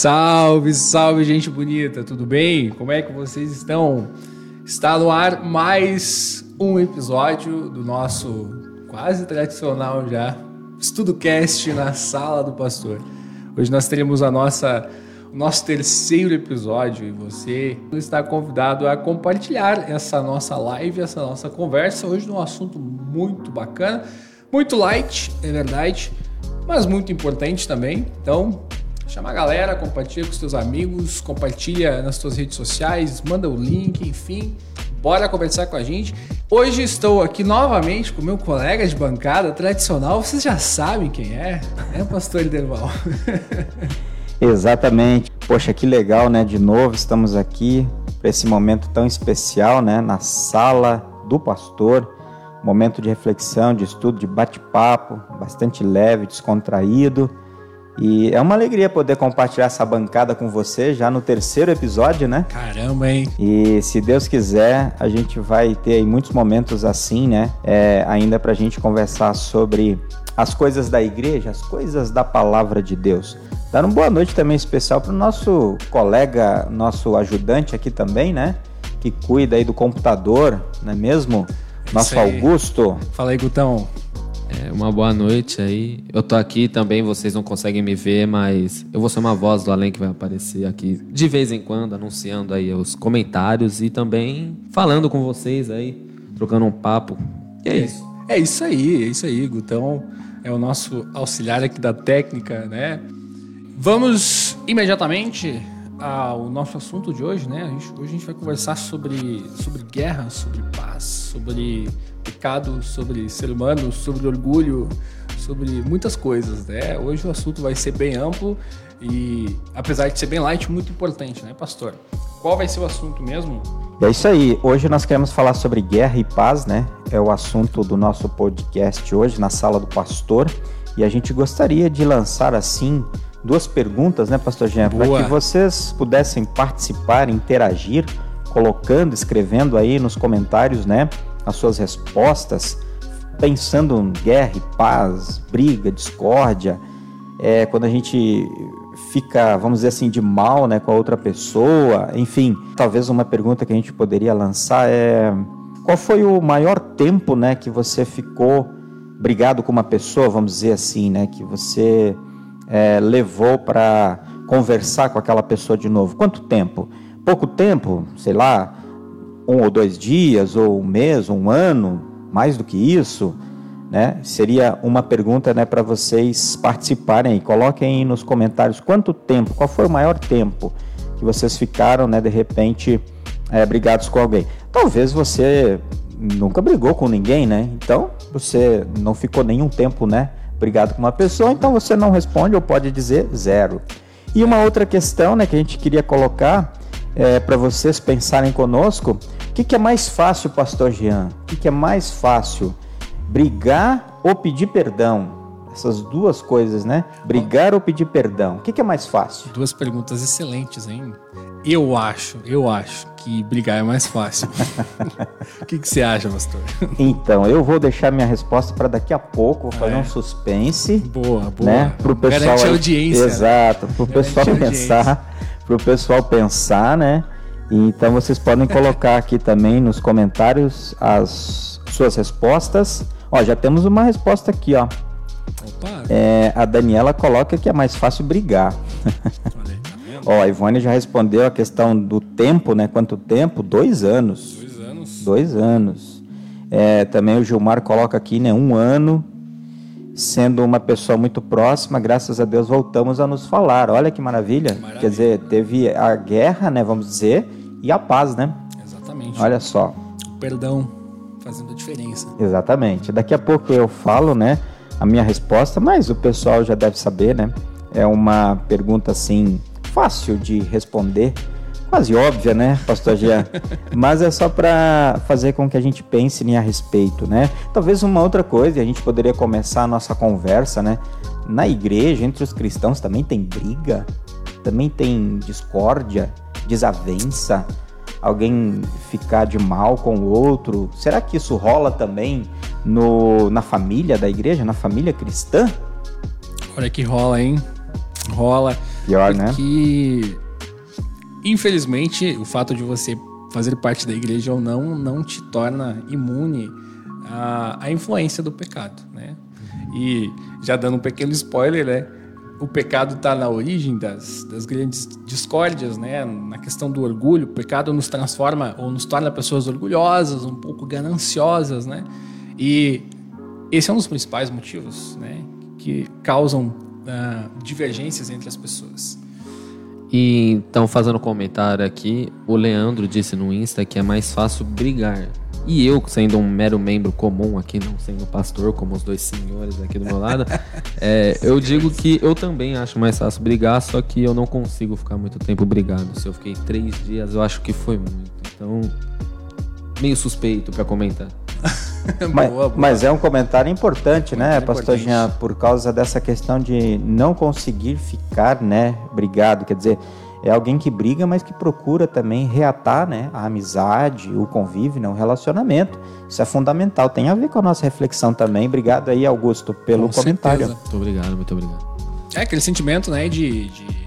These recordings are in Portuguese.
Salve, salve, gente bonita, tudo bem? Como é que vocês estão? Está no ar mais um episódio do nosso quase tradicional já Estudo Cast na sala do pastor. Hoje nós teremos a nossa o nosso terceiro episódio e você está convidado a compartilhar essa nossa live, essa nossa conversa hoje num assunto muito bacana, muito light, é verdade, mas muito importante também. Então, chama a galera, compartilha com os teus amigos, compartilha nas tuas redes sociais, manda o link, enfim, bora conversar com a gente. Hoje estou aqui novamente com meu colega de bancada tradicional, vocês já sabem quem é, é o pastor Derval. Exatamente. Poxa, que legal, né? De novo estamos aqui para esse momento tão especial, né? Na sala do pastor. Momento de reflexão, de estudo, de bate-papo, bastante leve, descontraído. E é uma alegria poder compartilhar essa bancada com você já no terceiro episódio, né? Caramba, hein? E se Deus quiser, a gente vai ter aí muitos momentos assim, né? É, ainda para a gente conversar sobre as coisas da igreja, as coisas da palavra de Deus. Dar uma boa noite também especial para o nosso colega, nosso ajudante aqui também, né? Que cuida aí do computador, não é mesmo? Nosso Augusto. Fala aí, Gutão. É, uma boa noite aí. Eu tô aqui também, vocês não conseguem me ver, mas eu vou ser uma voz do além que vai aparecer aqui de vez em quando, anunciando aí os comentários e também falando com vocês aí, trocando um papo. E é, é isso. É isso aí, é isso aí, Gutão. É o nosso auxiliar aqui da técnica, né? Vamos imediatamente ao nosso assunto de hoje, né? Hoje a gente vai conversar sobre, sobre guerra, sobre paz, sobre pecado, sobre ser humano, sobre orgulho, sobre muitas coisas, né? Hoje o assunto vai ser bem amplo e, apesar de ser bem light, muito importante, né, pastor? Qual vai ser o assunto mesmo? É isso aí. Hoje nós queremos falar sobre guerra e paz, né? É o assunto do nosso podcast hoje na sala do pastor e a gente gostaria de lançar assim duas perguntas, né, Pastor Jean, para que vocês pudessem participar, interagir, colocando, escrevendo aí nos comentários, né, as suas respostas, pensando em guerra e paz, briga, discórdia, é, quando a gente fica, vamos dizer assim, de mal, né, com a outra pessoa, enfim, talvez uma pergunta que a gente poderia lançar é qual foi o maior tempo, né, que você ficou brigado com uma pessoa, vamos dizer assim, né, que você é, levou para conversar com aquela pessoa de novo? Quanto tempo? Pouco tempo, sei lá, um ou dois dias, ou um mês, um ano, mais do que isso? Né? Seria uma pergunta né, para vocês participarem aí. Coloquem aí nos comentários quanto tempo, qual foi o maior tempo que vocês ficaram, né, de repente, é, brigados com alguém. Talvez você nunca brigou com ninguém, né? Então você não ficou nenhum tempo, né, brigado com uma pessoa, então você não responde ou pode dizer zero. E uma outra questão né, que a gente queria colocar é, para vocês pensarem conosco: o que, que, é mais fácil, Pastor Jean? O que, que é mais fácil? Brigar ou pedir perdão? Essas duas coisas, né? Brigar ou pedir perdão? O que, que é mais fácil? Duas perguntas excelentes, hein? Eu acho, eu acho que brigar é mais fácil. o que, que, você acha, pastor? Então, eu vou deixar minha resposta para daqui a pouco, vou fazer é. um suspense. Boa, boa. Né, pro pessoal Garante a audiência. Né? Exato, para o pessoal pensar, para o pessoal pensar, né? Então vocês podem colocar aqui também nos comentários as suas respostas. Ó, já temos uma resposta aqui, ó. É, a Daniela coloca que é mais fácil brigar. Olha Ó, a Ivone já respondeu a questão do tempo, né? Quanto tempo? Dois anos. Dois anos. Dois anos. É, também o Gilmar coloca aqui, né? Um ano. Sendo uma pessoa muito próxima, graças a Deus voltamos a nos falar. Olha que maravilha. que maravilha. Quer dizer, teve a guerra, né? Vamos dizer, e a paz, né? Exatamente. Olha só. O perdão fazendo a diferença. Exatamente. Daqui a pouco eu falo, né? A minha resposta, mas o pessoal já deve saber, né? É uma pergunta assim fácil de responder, quase óbvia, né, pastor Jean? Mas é só para fazer com que a gente pense a respeito, né? Talvez uma outra coisa, e a gente poderia começar a nossa conversa, né? Na igreja, entre os cristãos, também tem briga, também tem discórdia, desavença, alguém ficar de mal com o outro. Será que isso rola também no, na família da igreja, na família cristã? Olha que rola, hein? Rola Pior, né? Que, infelizmente, o fato de você fazer parte da igreja ou não, não te torna imune à, à influência do pecado, né? E já dando um pequeno spoiler, né? O pecado está na origem das, das grandes discórdias, né? Na questão do orgulho, o pecado nos transforma ou nos torna pessoas orgulhosas, um pouco gananciosas, né? E esse é um dos principais motivos, né? Que causam uh, divergências entre as pessoas. E então, fazendo um comentário aqui, o Leandro disse no Insta que é mais fácil brigar. E eu, sendo um mero membro comum aqui, não sendo pastor, como os dois senhores aqui do meu lado, é, eu digo que eu também acho mais fácil brigar, só que eu não consigo ficar muito tempo brigado. Se eu fiquei três dias, eu acho que foi muito. Então, meio suspeito para comentar. mas, boa, boa. mas, é um comentário importante, né, pastor Jean, por causa dessa questão de não conseguir ficar, né, brigado, quer dizer, é alguém que briga, mas que procura também reatar, né, a amizade, o convívio, né, o relacionamento. Isso é fundamental, tem a ver com a nossa reflexão também. Obrigado aí, Augusto, pelo com comentário. Certeza. Muito obrigado, muito obrigado. É aquele sentimento, né, de, de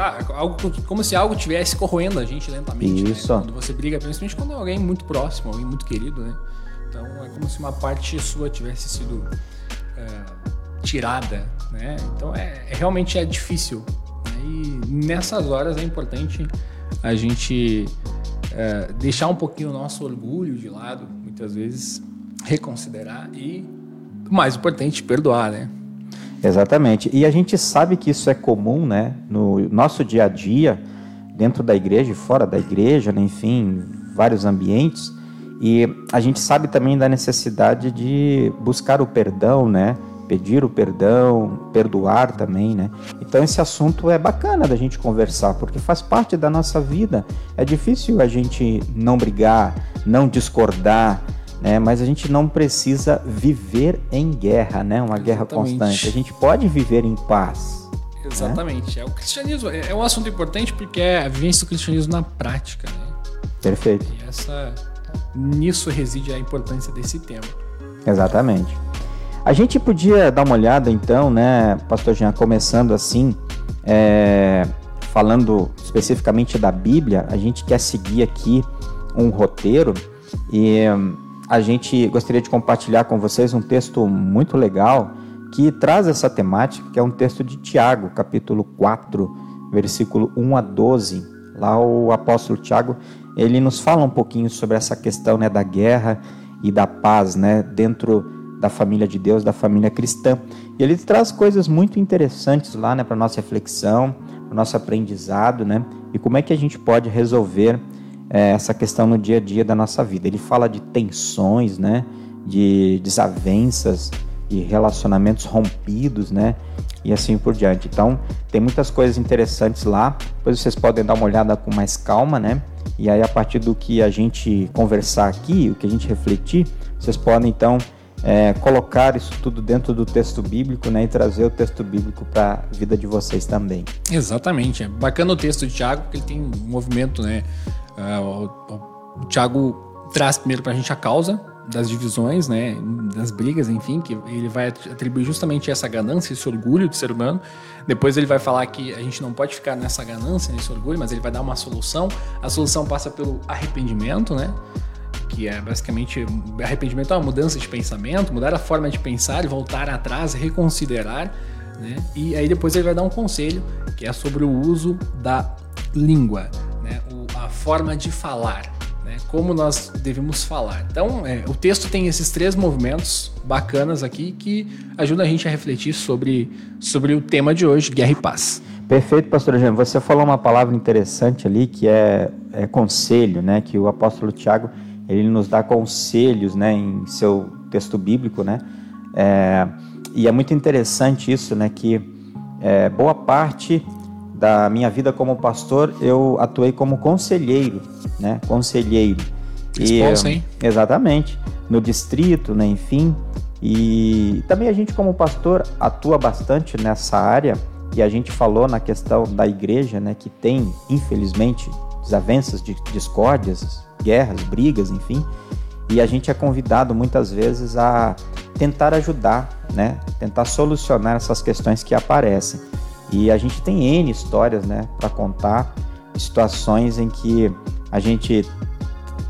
lá, algo, como se algo tivesse corroendo a gente lentamente. Né? Isso. Né? Quando você briga, principalmente quando é alguém muito próximo, alguém muito querido, né? Então é como se uma parte sua tivesse sido é, tirada, né? Então é, é realmente é difícil. E nessas horas é importante a gente é, deixar um pouquinho o nosso orgulho de lado, muitas vezes reconsiderar e, mais importante, perdoar, né? Exatamente. E a gente sabe que isso é comum, né, no nosso dia a dia, dentro da igreja e fora da igreja, né, enfim, vários ambientes. E a gente sabe também da necessidade de buscar o perdão, né? Pedir o perdão, perdoar também, né? Então esse assunto é bacana da gente conversar, porque faz parte da nossa vida. É difícil a gente não brigar, não discordar, né? Mas a gente não precisa viver em guerra, né? Uma Exatamente. guerra constante. A gente pode viver em paz. Né? Exatamente. Né? É o cristianismo é, é um assunto importante porque é a vivência do cristianismo na prática, né? Perfeito. E essa nisso reside a importância desse tema. Exatamente. A gente podia dar uma olhada então, né, Pastor Jean, começando assim, é, falando especificamente da Bíblia, a gente quer seguir aqui um roteiro e a gente gostaria de compartilhar com vocês um texto muito legal que traz essa temática, que é um texto de Tiago, capítulo 4, versículo 1 a 12. Lá o apóstolo Tiago, ele nos fala um pouquinho sobre essa questão né, da guerra e da paz né, dentro da família de Deus, da família cristã. E ele traz coisas muito interessantes lá né, para nossa reflexão, para o nosso aprendizado, né? E como é que a gente pode resolver é, essa questão no dia a dia da nossa vida. Ele fala de tensões, né? De desavenças, de relacionamentos rompidos, né? E assim por diante. Então, tem muitas coisas interessantes lá. Depois vocês podem dar uma olhada com mais calma, né? E aí, a partir do que a gente conversar aqui, o que a gente refletir, vocês podem então é, colocar isso tudo dentro do texto bíblico né, e trazer o texto bíblico para a vida de vocês também. Exatamente. É bacana o texto de Tiago, porque ele tem um movimento né, é, o, o, o Thiago traz primeiro para a gente a causa das divisões, né, das brigas, enfim, que ele vai atribuir justamente essa ganância, esse orgulho do ser humano. Depois ele vai falar que a gente não pode ficar nessa ganância, nesse orgulho, mas ele vai dar uma solução. A solução passa pelo arrependimento, né? Que é basicamente arrependimento é uma mudança de pensamento, mudar a forma de pensar, voltar atrás, reconsiderar, né? E aí depois ele vai dar um conselho que é sobre o uso da língua né, a forma de falar, né, como nós devemos falar. Então, é, o texto tem esses três movimentos bacanas aqui que ajudam a gente a refletir sobre, sobre o tema de hoje, guerra e paz. Perfeito, pastor Jean. Você falou uma palavra interessante ali que é, é conselho, né? Que o apóstolo Tiago ele nos dá conselhos, né? Em seu texto bíblico, né? É, e é muito interessante isso, né? Que é, boa parte da minha vida como pastor, eu atuei como conselheiro, né? Conselheiro. Responsa, e, hein? Exatamente. No distrito, né? Enfim. E também a gente como pastor atua bastante nessa área e a gente falou na questão da igreja, né? Que tem, infelizmente, desavenças, discórdias, guerras, brigas, enfim. E a gente é convidado muitas vezes a tentar ajudar, né? Tentar solucionar essas questões que aparecem. E a gente tem N histórias, né, para contar, situações em que a gente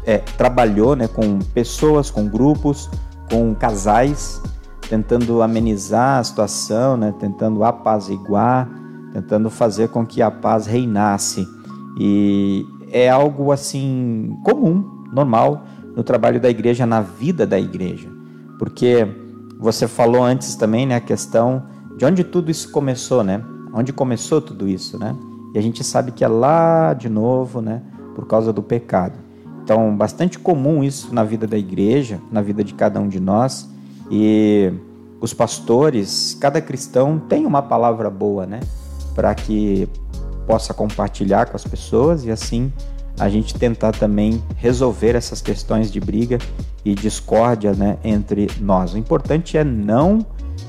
é, trabalhou, né, com pessoas, com grupos, com casais, tentando amenizar a situação, né, tentando apaziguar, tentando fazer com que a paz reinasse. E é algo assim comum, normal no trabalho da igreja, na vida da igreja. Porque você falou antes também, né, a questão de onde tudo isso começou, né? Onde começou tudo isso, né? E a gente sabe que é lá de novo, né, por causa do pecado. Então, bastante comum isso na vida da igreja, na vida de cada um de nós. E os pastores, cada cristão tem uma palavra boa, né, para que possa compartilhar com as pessoas e assim a gente tentar também resolver essas questões de briga e discórdia né, entre nós. O importante é não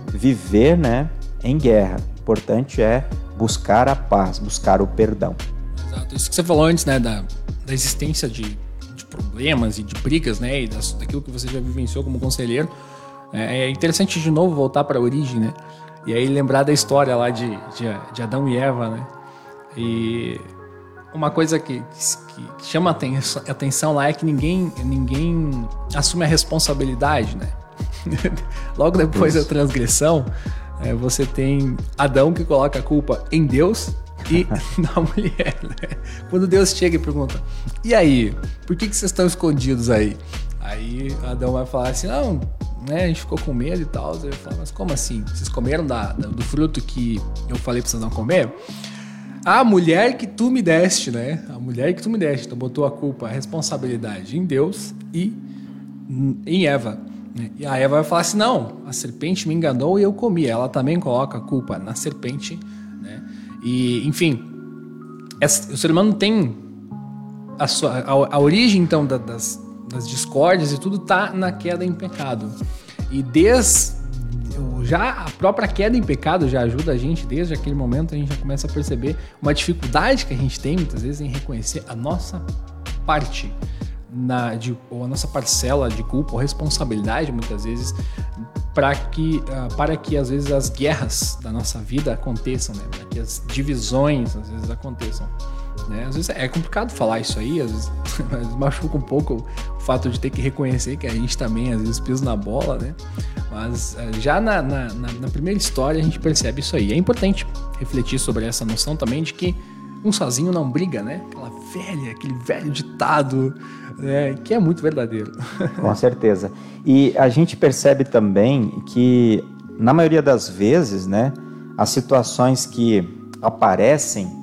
viver né, em guerra. O importante é buscar a paz, buscar o perdão. Exato. Isso que você falou antes, né, da, da existência de, de problemas e de brigas, né, e das, daquilo que você já vivenciou como conselheiro. É, é interessante de novo voltar para a origem, né? E aí lembrar da história lá de, de, de Adão e Eva, né? E uma coisa que, que, que chama a atenção lá é que ninguém, ninguém assume a responsabilidade, né? Logo depois Isso. da transgressão, é, você tem Adão que coloca a culpa em Deus e na mulher. Né? Quando Deus chega e pergunta: E aí, por que, que vocês estão escondidos aí? Aí Adão vai falar assim: Não, né, a gente ficou com medo e tal. Ele fala: Mas como assim? Vocês comeram da, da, do fruto que eu falei pra vocês não comer? A mulher que tu me deste, né? A mulher que tu me deste. Então botou a culpa, a responsabilidade em Deus e em Eva. Né? E a Eva vai falar assim: não, a serpente me enganou e eu comi. Ela também coloca a culpa na serpente. Né? E, enfim, o ser humano tem a, sua, a, a origem então da, das, das discórdias e tudo tá na queda em pecado. E desde já a própria queda em pecado já ajuda a gente, desde aquele momento a gente já começa a perceber uma dificuldade que a gente tem muitas vezes em reconhecer a nossa parte na, de, ou a nossa parcela de culpa ou responsabilidade muitas vezes para que, uh, para que às vezes as guerras da nossa vida aconteçam, né? para que as divisões às vezes aconteçam. Né? Às vezes é complicado falar isso aí, às vezes, machuca um pouco o fato de ter que reconhecer que a gente também às vezes pisa na bola, né? Mas uh, já na, na, na, primeira história a gente percebe isso aí. É importante refletir sobre essa noção também de que um sozinho não briga, né? Aquela velha, aquele velho ditado, né? que é muito verdadeiro. Com certeza. E a gente percebe também que, na maioria das vezes, né, as situações que aparecem,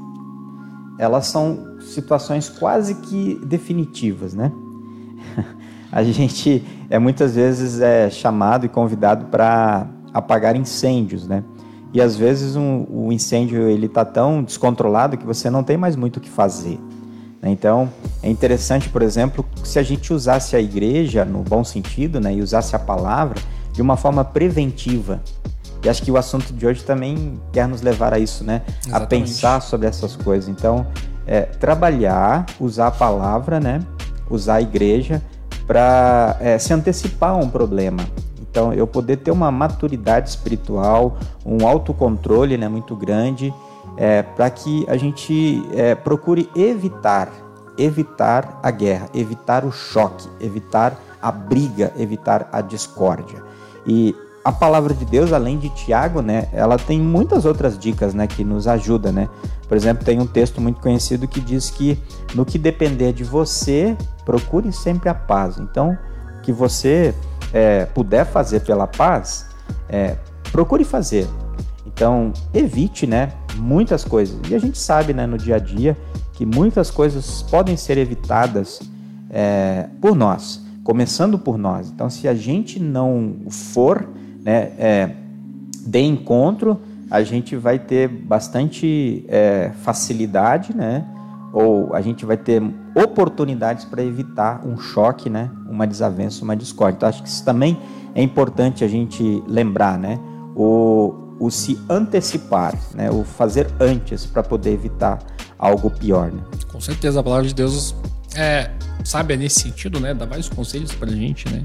elas são situações quase que definitivas, né? a gente é muitas vezes é chamado e convidado para apagar incêndios, né? E às vezes um, o incêndio ele está tão descontrolado que você não tem mais muito o que fazer. Né? Então é interessante, por exemplo, se a gente usasse a igreja no bom sentido, né, e usasse a palavra de uma forma preventiva. E acho que o assunto de hoje também quer nos levar a isso, né? Exatamente. A pensar sobre essas coisas. Então, é, trabalhar, usar a palavra, né? Usar a igreja para é, se antecipar a um problema. Então, eu poder ter uma maturidade espiritual, um autocontrole né, muito grande, é, para que a gente é, procure evitar, evitar a guerra, evitar o choque, evitar a briga, evitar a discórdia. E a palavra de Deus, além de Tiago, né, ela tem muitas outras dicas, né, que nos ajudam, né? Por exemplo, tem um texto muito conhecido que diz que no que depender de você, procure sempre a paz. Então, que você é, puder fazer pela paz, é, procure fazer. Então, evite, né, muitas coisas. E a gente sabe, né, no dia a dia, que muitas coisas podem ser evitadas é, por nós, começando por nós. Então, se a gente não for né, é, de encontro, a gente vai ter bastante é, facilidade, né? Ou a gente vai ter oportunidades para evitar um choque, né? Uma desavença, uma discórdia. Então, acho que isso também é importante a gente lembrar, né? O, o se antecipar, né? O fazer antes para poder evitar algo pior, né? Com certeza, a palavra de Deus é, sabe, é nesse sentido, né? Dá vários conselhos para a gente, né?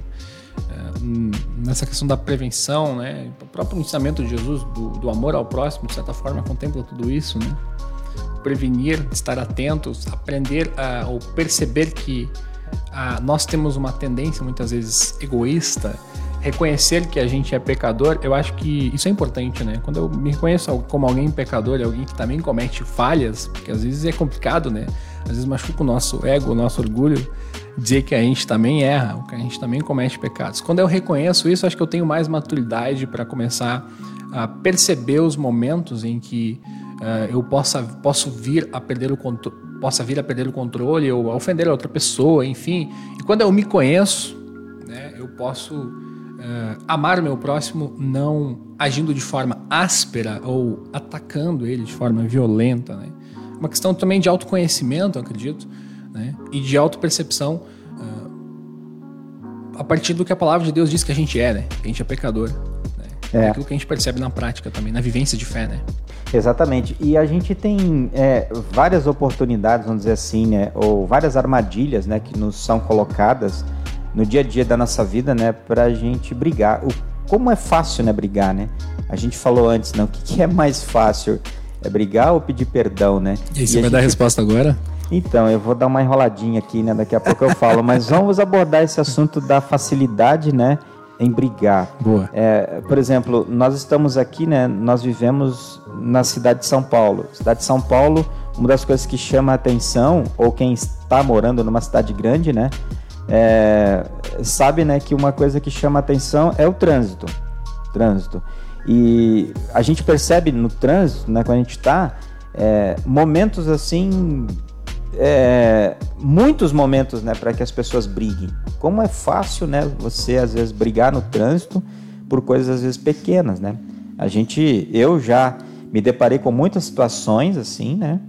nessa questão da prevenção, né? O próprio ensinamento de Jesus do, do amor ao próximo, de certa forma, contempla tudo isso, né? Prevenir, estar atentos, aprender a, ou perceber que a, nós temos uma tendência muitas vezes egoísta, reconhecer que a gente é pecador, eu acho que isso é importante, né? Quando eu me reconheço como alguém pecador alguém que também comete falhas, porque às vezes é complicado, né? Às vezes machuca o nosso ego, o nosso orgulho, dizer que a gente também erra, que a gente também comete pecados. Quando eu reconheço isso, acho que eu tenho mais maturidade para começar a perceber os momentos em que uh, eu possa, posso vir a perder o controle, possa vir a perder o controle ou a ofender a outra pessoa, enfim. E quando eu me conheço, né, eu posso uh, amar meu próximo não agindo de forma áspera ou atacando ele de forma violenta, né? Uma questão também de autoconhecimento, acredito né? e de autopercepção uh, a partir do que a palavra de Deus diz que a gente é, né? Que a gente é pecador. Né? É. Aquilo que a gente percebe na prática também, na vivência de fé, né? Exatamente. E a gente tem é, várias oportunidades, vamos dizer assim, né? Ou várias armadilhas, né? Que nos são colocadas no dia a dia da nossa vida, né? Para a gente brigar. O, como é fácil, né? Brigar, né? A gente falou antes, não? O que, que é mais fácil? É brigar ou pedir perdão, né? E aí, você e vai gente... dar a resposta agora? Então, eu vou dar uma enroladinha aqui, né? Daqui a pouco eu falo, mas vamos abordar esse assunto da facilidade, né? Em brigar. Boa. É, por exemplo, nós estamos aqui, né? Nós vivemos na cidade de São Paulo. Cidade de São Paulo, uma das coisas que chama a atenção, ou quem está morando numa cidade grande, né? É, sabe, né? Que uma coisa que chama a atenção é o trânsito. Trânsito. E a gente percebe no trânsito, né? Quando a gente está, é, momentos assim é, muitos momentos né, para que as pessoas briguem. Como é fácil né, você, às vezes, brigar no trânsito por coisas, às vezes, pequenas. Né? A gente, eu já me deparei com muitas situações assim, né?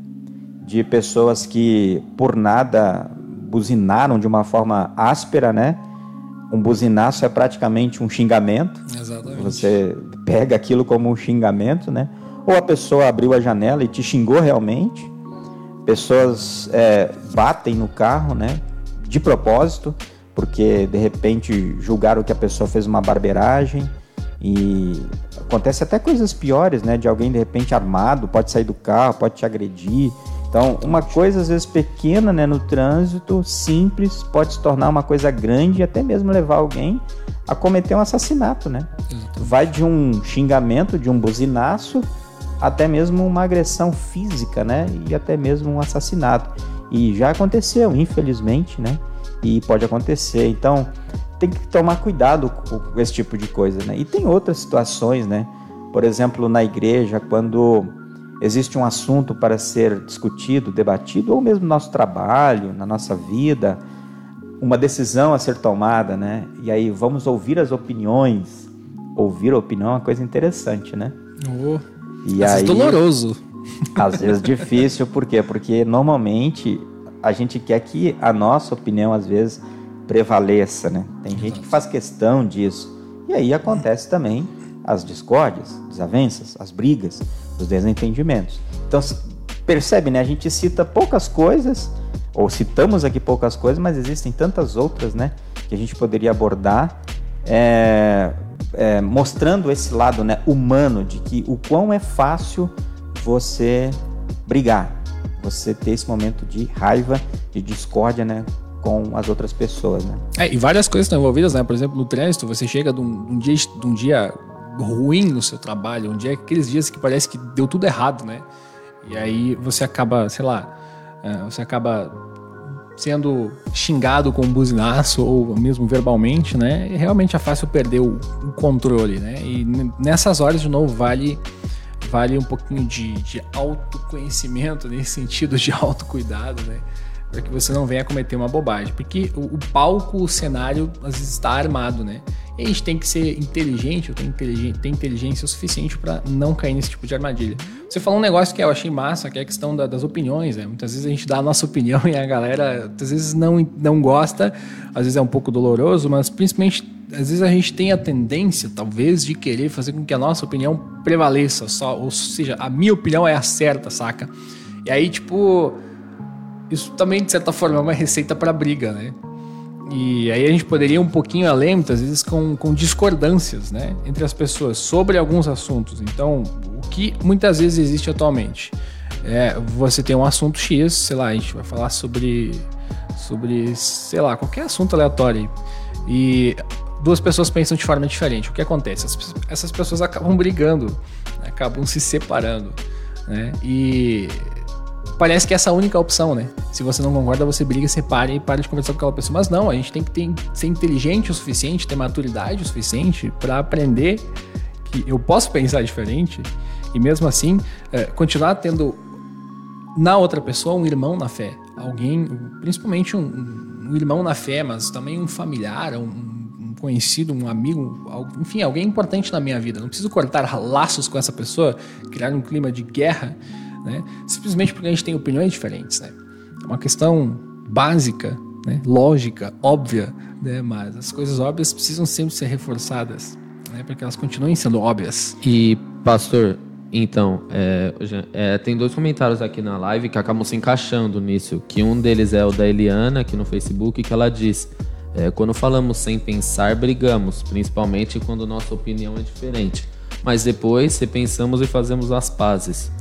De pessoas que, por nada, buzinaram de uma forma áspera, né? Um buzinaço é praticamente um xingamento. Exatamente. Você pega aquilo como um xingamento, né? Ou a pessoa abriu a janela e te xingou realmente Pessoas é, batem no carro, né? De propósito, porque de repente julgaram que a pessoa fez uma barbeiragem e acontece até coisas piores, né? De alguém de repente armado pode sair do carro, pode te agredir. Então, uma coisa às vezes pequena, né, no trânsito, simples, pode se tornar uma coisa grande e até mesmo levar alguém a cometer um assassinato, né? Vai de um xingamento, de um buzinaço, até mesmo uma agressão física, né? E até mesmo um assassinato. E já aconteceu, infelizmente, né? E pode acontecer. Então, tem que tomar cuidado com esse tipo de coisa, né? E tem outras situações, né? Por exemplo, na igreja, quando existe um assunto para ser discutido, debatido, ou mesmo no nosso trabalho, na nossa vida, uma decisão a ser tomada, né? E aí vamos ouvir as opiniões. Ouvir a opinião é uma coisa interessante, né? Oh. E às aí, vezes doloroso. Às vezes difícil, por quê? Porque normalmente a gente quer que a nossa opinião, às vezes, prevaleça, né? Tem gente que faz questão disso. E aí acontece também as discórdias, desavenças, as brigas, os desentendimentos. Então, percebe, né? A gente cita poucas coisas, ou citamos aqui poucas coisas, mas existem tantas outras, né? Que a gente poderia abordar. É, é, mostrando esse lado né, humano de que o quão é fácil você brigar, você ter esse momento de raiva, de discórdia, né, com as outras pessoas, né? É, e várias coisas estão envolvidas, né? Por exemplo, no trânsito, você chega de um, um, dia, de um dia ruim no seu trabalho, um dia aqueles dias que parece que deu tudo errado, né? E aí você acaba, sei lá, é, você acaba sendo xingado com um buzinaço ou mesmo verbalmente, né? Realmente é fácil perder o, o controle, né? E nessas horas, de novo, vale vale um pouquinho de, de autoconhecimento, nesse sentido de autocuidado, né? Para que você não venha cometer uma bobagem. Porque o, o palco, o cenário, às vezes está armado, né? E a gente tem que ser inteligente, ou ter, inteligência, ter inteligência o suficiente para não cair nesse tipo de armadilha. Você falou um negócio que eu achei massa, que é a questão da, das opiniões, né? Muitas vezes a gente dá a nossa opinião e a galera, às vezes não, não gosta, às vezes é um pouco doloroso, mas principalmente, às vezes a gente tem a tendência, talvez, de querer fazer com que a nossa opinião prevaleça, só, ou seja, a minha opinião é a certa, saca? E aí, tipo, isso também, de certa forma, é uma receita para briga, né? E aí a gente poderia ir um pouquinho além, muitas vezes, com, com discordâncias né, entre as pessoas sobre alguns assuntos. Então, o que muitas vezes existe atualmente? É, você tem um assunto X, sei lá, a gente vai falar sobre, sobre sei lá, qualquer assunto aleatório. E duas pessoas pensam de forma diferente. O que acontece? Essas pessoas acabam brigando, né, acabam se separando. Né? E parece que é essa única opção, né? Se você não concorda, você briga, separa e para de conversar com aquela pessoa. Mas não, a gente tem que ter, ser inteligente o suficiente, ter maturidade o suficiente para aprender que eu posso pensar diferente e mesmo assim é, continuar tendo na outra pessoa um irmão na fé. Alguém, principalmente um, um irmão na fé, mas também um familiar, um conhecido, um amigo, enfim, alguém importante na minha vida. Não preciso cortar laços com essa pessoa, criar um clima de guerra né? Simplesmente porque a gente tem opiniões diferentes, né? É uma questão básica, né? lógica, óbvia, né? Mas as coisas óbvias precisam sempre ser reforçadas, né? Para que elas continuem sendo óbvias. E pastor, então, é, é, tem dois comentários aqui na live que acabam se encaixando nisso. Que um deles é o da Eliana, aqui no Facebook, que ela diz: é, quando falamos sem pensar, brigamos, principalmente quando nossa opinião é diferente. Mas depois repensamos e fazemos as pazes.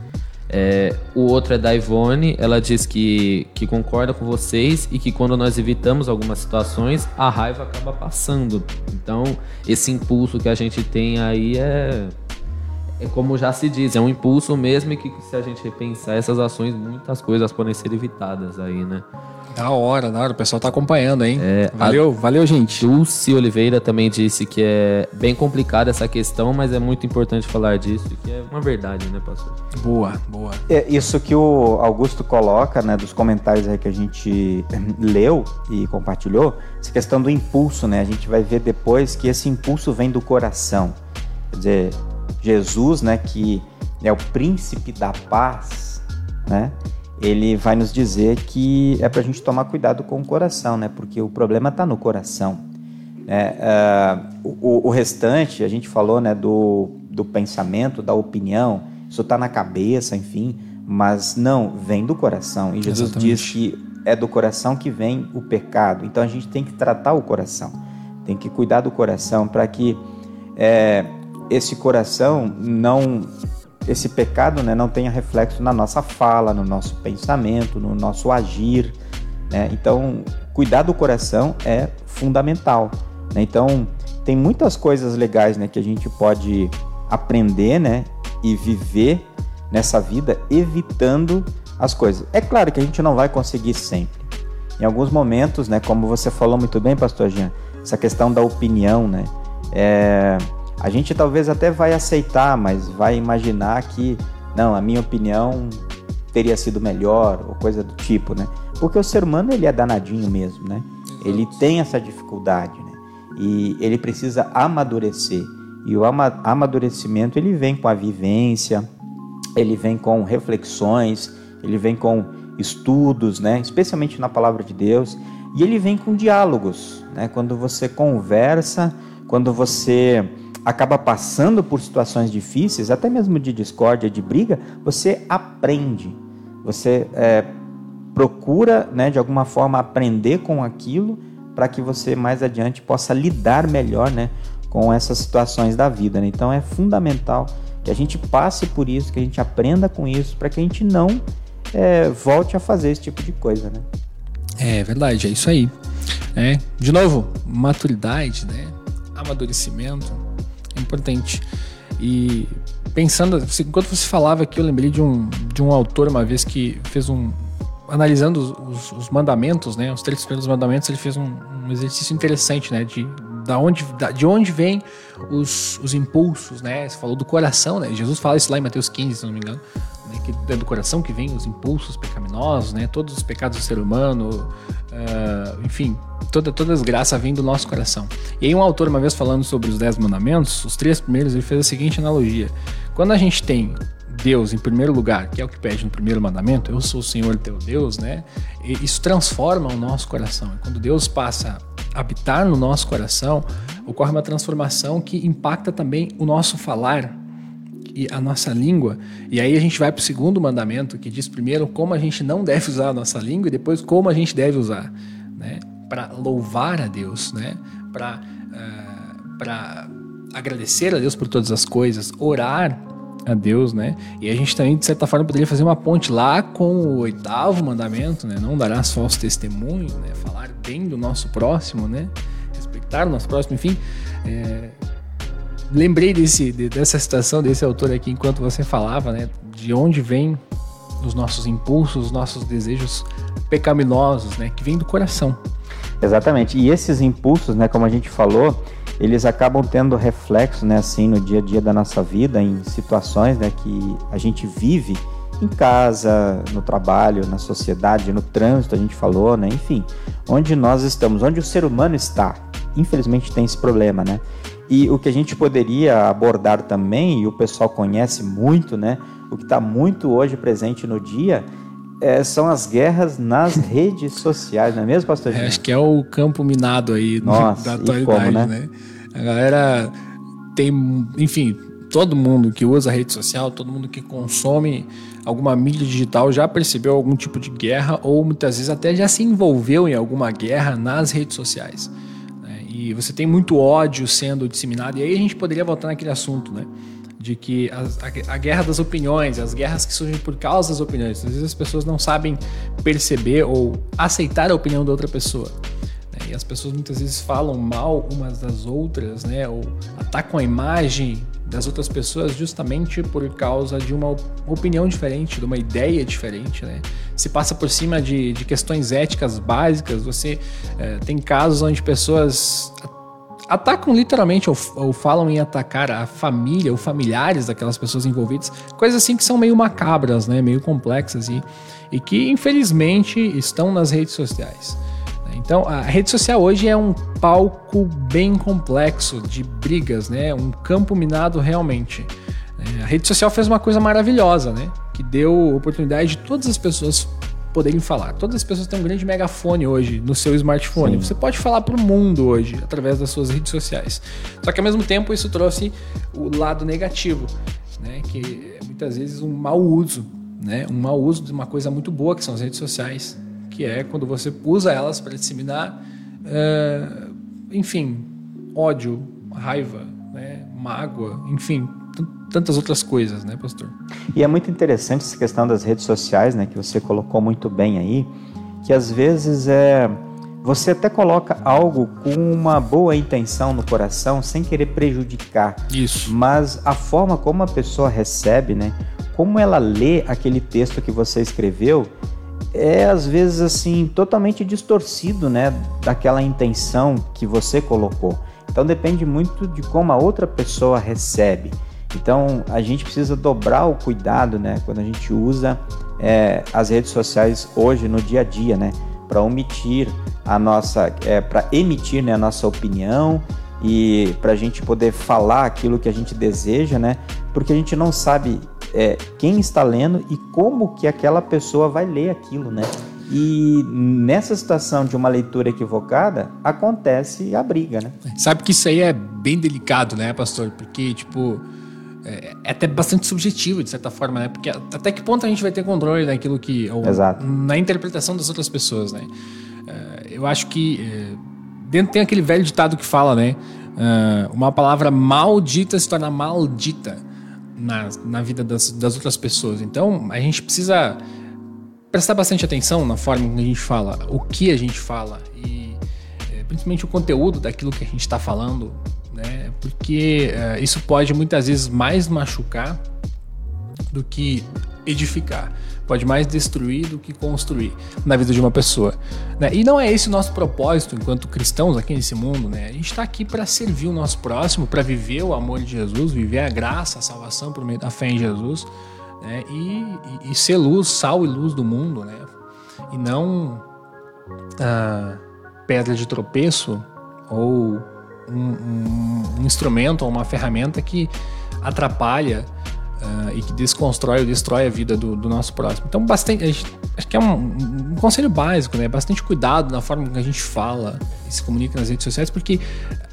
É, o outro é da Ivone, ela diz que, que concorda com vocês e que quando nós evitamos algumas situações, a raiva acaba passando. Então, esse impulso que a gente tem aí é, é como já se diz, é um impulso mesmo e que se a gente repensar essas ações, muitas coisas podem ser evitadas aí, né? Da hora, da hora. O pessoal tá acompanhando, hein? É, valeu, valeu, gente. Dulce Oliveira também disse que é bem complicada essa questão, mas é muito importante falar disso, que é uma verdade, né, pastor? Boa, boa. É isso que o Augusto coloca, né, dos comentários aí que a gente leu e compartilhou, essa questão do impulso, né? A gente vai ver depois que esse impulso vem do coração. Quer dizer, Jesus, né, que é o príncipe da paz, né? Ele vai nos dizer que é para a gente tomar cuidado com o coração, né? Porque o problema está no coração. Né? Uh, o, o, restante, a gente falou né, do, do pensamento, da opinião, isso está na cabeça, enfim, mas não, vem do coração. E Jesus Exatamente. diz que é do coração que vem o pecado. Então a gente tem que tratar o coração, tem que cuidar do coração para que é, esse coração não esse pecado né, não tenha reflexo na nossa fala, no nosso pensamento, no nosso agir. Né? Então, cuidar do coração é fundamental. Né? Então, tem muitas coisas legais né, que a gente pode aprender né, e viver nessa vida evitando as coisas. É claro que a gente não vai conseguir sempre. Em alguns momentos, né, como você falou muito bem, Pastor Jean, essa questão da opinião, né, é, a gente talvez até vai aceitar, mas vai imaginar que, não, a minha opinião teria sido melhor ou coisa do tipo, né? Porque o ser humano ele é danadinho mesmo, né? Exato. Ele tem essa dificuldade, né? E ele precisa amadurecer. E o amadurecimento ele vem com a vivência, ele vem com reflexões, ele vem com estudos, né? Especialmente na palavra de Deus, e ele vem com diálogos, né? Quando você conversa, quando você acaba passando por situações difíceis, até mesmo de discórdia, de briga, você aprende, você é, procura, né, de alguma forma, aprender com aquilo para que você mais adiante possa lidar melhor, né, com essas situações da vida. Né? Então é fundamental que a gente passe por isso, que a gente aprenda com isso, para que a gente não é, volte a fazer esse tipo de coisa, né? É verdade, é isso aí. É, de novo, maturidade, né? amadurecimento, importante. E pensando, enquanto você falava aqui, eu lembrei de um, de um autor uma vez que fez um. Analisando os, os mandamentos, né? Os três primeiros mandamentos, ele fez um, um exercício interessante, né? De, da onde, da, de onde vêm os, os impulsos, né? Você falou do coração, né? Jesus fala isso lá em Mateus 15, se não me engano né, que é do coração que vem os impulsos pecaminosos, né, todos os pecados do ser humano, uh, enfim, toda, toda desgraça vem do nosso coração. E aí um autor uma vez falando sobre os dez mandamentos, os três primeiros, ele fez a seguinte analogia. Quando a gente tem Deus em primeiro lugar, que é o que pede no primeiro mandamento, eu sou o Senhor teu Deus, né? E isso transforma o nosso coração. E quando Deus passa a habitar no nosso coração, ocorre uma transformação que impacta também o nosso falar, e a nossa língua. E aí a gente vai para o segundo mandamento, que diz primeiro como a gente não deve usar a nossa língua e depois como a gente deve usar. Né? para louvar a Deus, né? Para uh, para agradecer a Deus por todas as coisas, orar a Deus, né? E a gente também, de certa forma, poderia fazer uma ponte lá com o oitavo mandamento, né? Não darás falso testemunho, né? Falar bem do nosso próximo, né? Respeitar o nosso próximo, enfim. É... Lembrei desse, dessa citação desse autor aqui enquanto você falava, né? De onde vem os nossos impulsos, os nossos desejos pecaminosos, né? Que vem do coração. Exatamente. E esses impulsos, né? Como a gente falou, eles acabam tendo reflexo, né, assim, no dia a dia da nossa vida, em situações, né, que a gente vive em casa, no trabalho, na sociedade, no trânsito, a gente falou, né, enfim, onde nós estamos, onde o ser humano está. Infelizmente tem esse problema, né? E o que a gente poderia abordar também, e o pessoal conhece muito, né? O que está muito hoje presente no dia é, são as guerras nas redes sociais, não é mesmo, pastor? É, acho que é o campo minado aí Nossa, da atualidade, como, né? né? A galera tem, enfim, todo mundo que usa rede social, todo mundo que consome alguma mídia digital já percebeu algum tipo de guerra ou muitas vezes até já se envolveu em alguma guerra nas redes sociais. E você tem muito ódio sendo disseminado, e aí a gente poderia voltar naquele assunto, né? de que a, a, a, guerra das opiniões, as guerras que surgem por causa das opiniões, às vezes as pessoas não sabem perceber ou aceitar a opinião da outra pessoa. Né? E as pessoas muitas vezes falam mal umas das outras, né? ou atacam a imagem das outras pessoas justamente por causa de uma opinião diferente, de uma ideia diferente. Né? Se passa por cima de, de questões éticas básicas, você é, tem casos onde pessoas atacam literalmente ou, ou, falam em atacar a família ou familiares daquelas pessoas envolvidas, coisas assim que são meio macabras, né, meio complexas e, e que infelizmente estão nas redes sociais. Então, a rede social hoje é um palco bem complexo de brigas, né? Um campo minado realmente. É, a rede social fez uma coisa maravilhosa, né? Que deu oportunidade de todas as pessoas poderem falar. Todas as pessoas têm um grande megafone hoje no seu smartphone. Sim. Você pode falar para o mundo hoje através das suas redes sociais. Só que ao mesmo tempo isso trouxe o lado negativo, né? Que é muitas vezes um mau uso, né? Um mau uso de uma coisa muito boa que são as redes sociais, que é quando você usa elas para disseminar, uh, enfim, ódio, raiva, né? mágoa, enfim, tantas outras coisas, né, pastor? E é muito interessante essa questão das redes sociais, né, que você colocou muito bem aí, que às vezes é você até coloca algo com uma boa intenção no coração, sem querer prejudicar. Isso. Mas a forma como a pessoa recebe, né, como ela lê aquele texto que você escreveu, é às vezes assim totalmente distorcido, né, daquela intenção que você colocou. Então depende muito de como a outra pessoa recebe. Então a gente precisa dobrar o cuidado, né, quando a gente usa é, as redes sociais hoje no dia a dia, né, para omitir a nossa, é, para emitir né, a nossa opinião e para a gente poder falar aquilo que a gente deseja, né, porque a gente não sabe é, quem está lendo e como que aquela pessoa vai ler aquilo, né. E nessa situação de uma leitura equivocada, acontece a briga, né? Sabe que isso aí é bem delicado, né, pastor? Porque, tipo, é, é, até bastante subjetivo, de certa forma, né? Porque até que ponto a gente vai ter controle naquilo que. Ou, Exato. Na interpretação das outras pessoas, né? É, eu acho que. É, dentro tem aquele velho ditado que fala, né? Uma palavra maldita se torna maldita na, na vida das, das outras pessoas. Então, a gente precisa prestar bastante atenção na forma que a gente fala, o que a gente fala e é, principalmente o conteúdo daquilo que a gente está falando né? Porque uh, isso pode muitas vezes mais machucar do que edificar. Pode mais destruir do que construir na vida de uma pessoa. Né? E não é esse o nosso propósito enquanto cristãos aqui nesse mundo. Né? A gente está aqui para servir o nosso próximo, para viver o amor de Jesus, viver a graça, a salvação por meio da fé em Jesus. Né? E, e, e, ser luz, sal e luz do mundo. Né? E não ah, pedra de tropeço ou um, um, um instrumento ou uma ferramenta que atrapalha uh, e que desconstrói ou destrói a vida do, do nosso próximo. Então, bastante, acho que é um, um, conselho básico, né? Bastante cuidado na forma que a gente fala e se comunica nas redes sociais, porque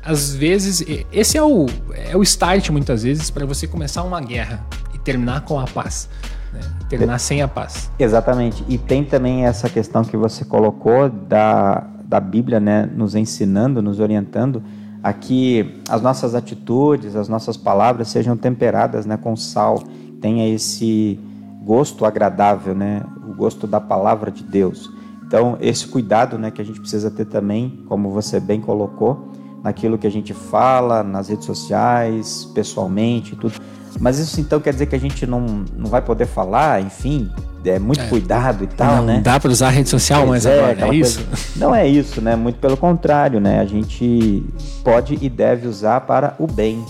às vezes esse é o, é o start muitas vezes para você começar uma guerra e terminar com a paz. Né? Terminar sem a paz. Exatamente. E tem também essa questão que você colocou da da Bíblia, né, nos ensinando, nos orientando a que as nossas atitudes, as nossas palavras sejam temperadas, né, com sal, tenha esse gosto agradável, né, o gosto da palavra de Deus. Então, esse cuidado, né, que a gente precisa ter também, como você bem colocou, naquilo que a gente fala, nas redes sociais, pessoalmente, tudo. Mas isso então quer dizer que a gente não, não vai poder falar, enfim, é muito é, cuidado e tal, não né? Não dá para usar a rede social mais é, agora, é isso? Coisa... Não é isso, né? Muito pelo contrário, né? A gente pode e deve usar para o bem,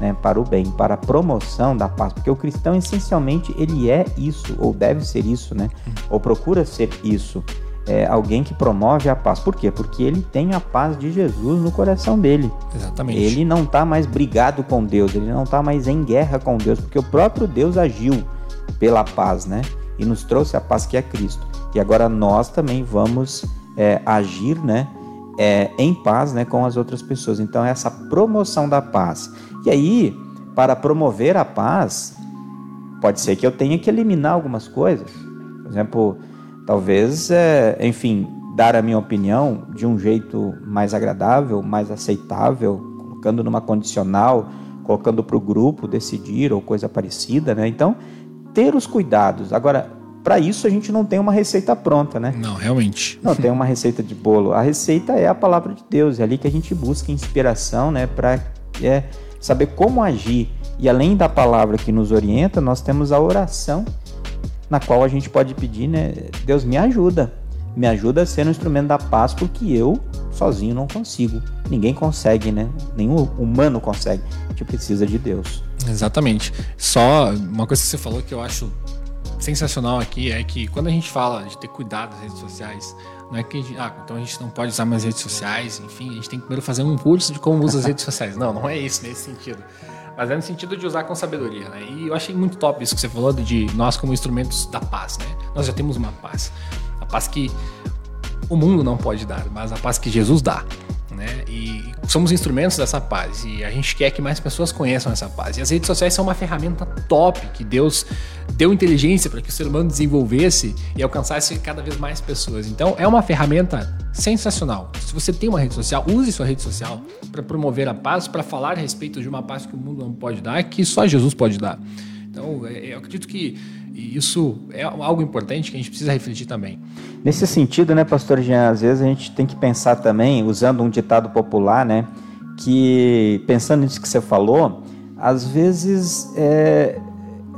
né? Para o bem, para a promoção da paz, porque o cristão essencialmente ele é isso ou deve ser isso, né? Ou procura ser isso é, alguém que promove a paz. Por quê? Porque ele tem a paz de Jesus no coração dele. Exatamente. Ele não está mais brigado com Deus, ele não está mais em guerra com Deus, porque o próprio Deus agiu pela paz, né? E nos trouxe a paz que é Cristo. E agora nós também vamos é, agir, né? É, em paz né, com as outras pessoas. Então, essa promoção da paz. E aí, para promover a paz, pode ser que eu tenha que eliminar algumas coisas. Por exemplo, Talvez, é, enfim, dar a minha opinião de um jeito mais agradável, mais aceitável, colocando numa condicional, colocando para o grupo decidir ou coisa parecida, né? Então, ter os cuidados. Agora, para isso a gente não tem uma receita pronta, né? Não, realmente. Não tem uma receita de bolo. A receita é a palavra de Deus, é ali que a gente busca inspiração, né, para é, saber como agir. E além da palavra que nos orienta, nós temos a oração na qual a gente pode pedir, né? Deus me ajuda, me ajuda a ser um instrumento da paz, porque eu sozinho não consigo. Ninguém consegue, né? Nenhum humano consegue. A gente precisa de Deus. Exatamente. Só uma coisa que você falou que eu acho sensacional aqui é que quando a gente fala de ter cuidado das redes sociais, não é que a gente, ah, então a gente não pode usar mais redes sociais, enfim, a gente tem que primeiro fazer um curso de como usa as redes sociais. Não, não é isso nesse sentido mas é no sentido de usar com sabedoria, né? E eu achei muito top isso que você falou de nós como instrumentos da paz, né? Nós já temos uma paz, a paz que o mundo não pode dar, mas a paz que Jesus dá, né? E somos instrumentos dessa paz e a gente quer que mais pessoas conheçam essa paz. E as redes sociais são uma ferramenta top que Deus deu inteligência para que o ser humano desenvolvesse e alcançasse cada vez mais pessoas. Então é uma ferramenta sensacional. Se você tem uma rede social, use sua rede social para promover a paz, para falar a respeito de uma paz que o mundo não pode dar, que só Jesus pode dar. Então é, eu acredito que isso é algo importante que a gente precisa refletir também. Nesse sentido, né, pastor Jean, às vezes a gente tem que pensar também, usando um ditado popular, né, que pensando nisso que você falou, às vezes é,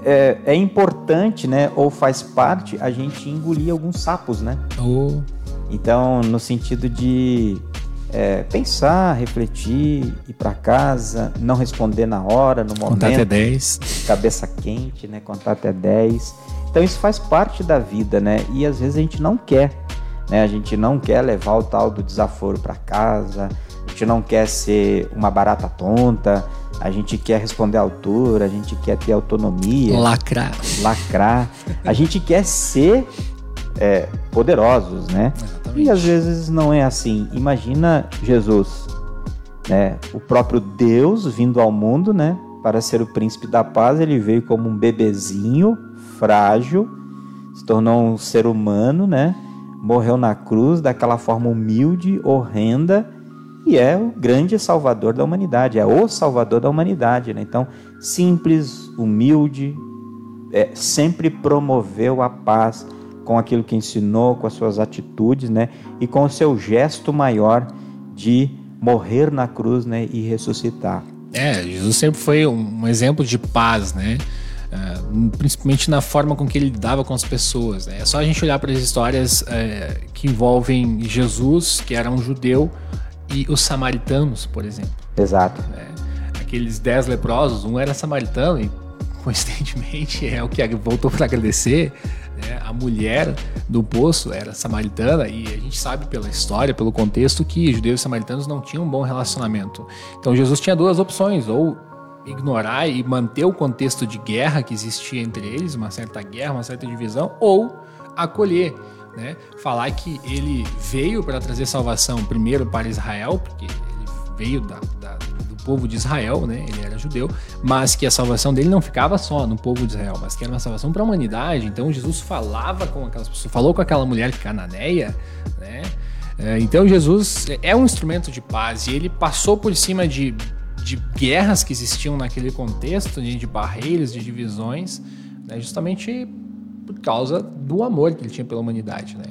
é, é, importante, né, ou faz parte a gente engolir alguns sapos, né? Oh. Então, no sentido de é, pensar, refletir, ir para casa, não responder na hora, no momento. Contar até 10. Cabeça quente, né? Contar até 10. Então, isso faz parte da vida, né? E às vezes a gente não quer, né? A gente não quer levar o tal do desaforo para casa, a gente não quer ser uma barata tonta, a gente quer responder à altura, a gente quer ter autonomia. Lacrar. Lacrar. A gente quer ser é, poderosos, né? Exatamente. E às vezes não é assim. Imagina Jesus, né? O próprio Deus vindo ao mundo, né? Para ser o príncipe da paz, ele veio como um bebezinho, frágil, se tornou um ser humano, né? Morreu na cruz daquela forma humilde, horrenda, e é o grande salvador da humanidade, é o salvador da humanidade. Né? Então, simples, humilde, é, sempre promoveu a paz com aquilo que ensinou, com as suas atitudes, né? e com o seu gesto maior de morrer na cruz né? e ressuscitar. É, Jesus sempre foi um exemplo de paz, né? Uh, principalmente na forma com que ele lidava com as pessoas. Né? É só a gente olhar para as histórias uh, que envolvem Jesus, que era um judeu, e os samaritanos, por exemplo. Exato. É, aqueles dez leprosos, um era samaritano e, coincidentemente, é o que voltou para agradecer. Né? A mulher do poço era samaritana e a gente sabe pela história, pelo contexto, que judeus e samaritanos não tinham um bom relacionamento. Então Jesus tinha duas opções: ou ignorar e manter o contexto de guerra que existia entre eles, uma certa guerra, uma certa divisão, ou acolher né? Falar que ele veio para trazer salvação primeiro para Israel, porque ele veio da, povo de Israel, né? Ele era judeu, mas que a salvação dele não ficava só no povo de Israel, mas que era uma salvação para a humanidade. Então Jesus falava com aquelas pessoas, falou com aquela mulher cananeia, né? É, então Jesus é um instrumento de paz e ele passou por cima de, de guerras que existiam naquele contexto, de, de barreiras, de divisões, né, justamente por causa do amor que ele tinha pela humanidade, né?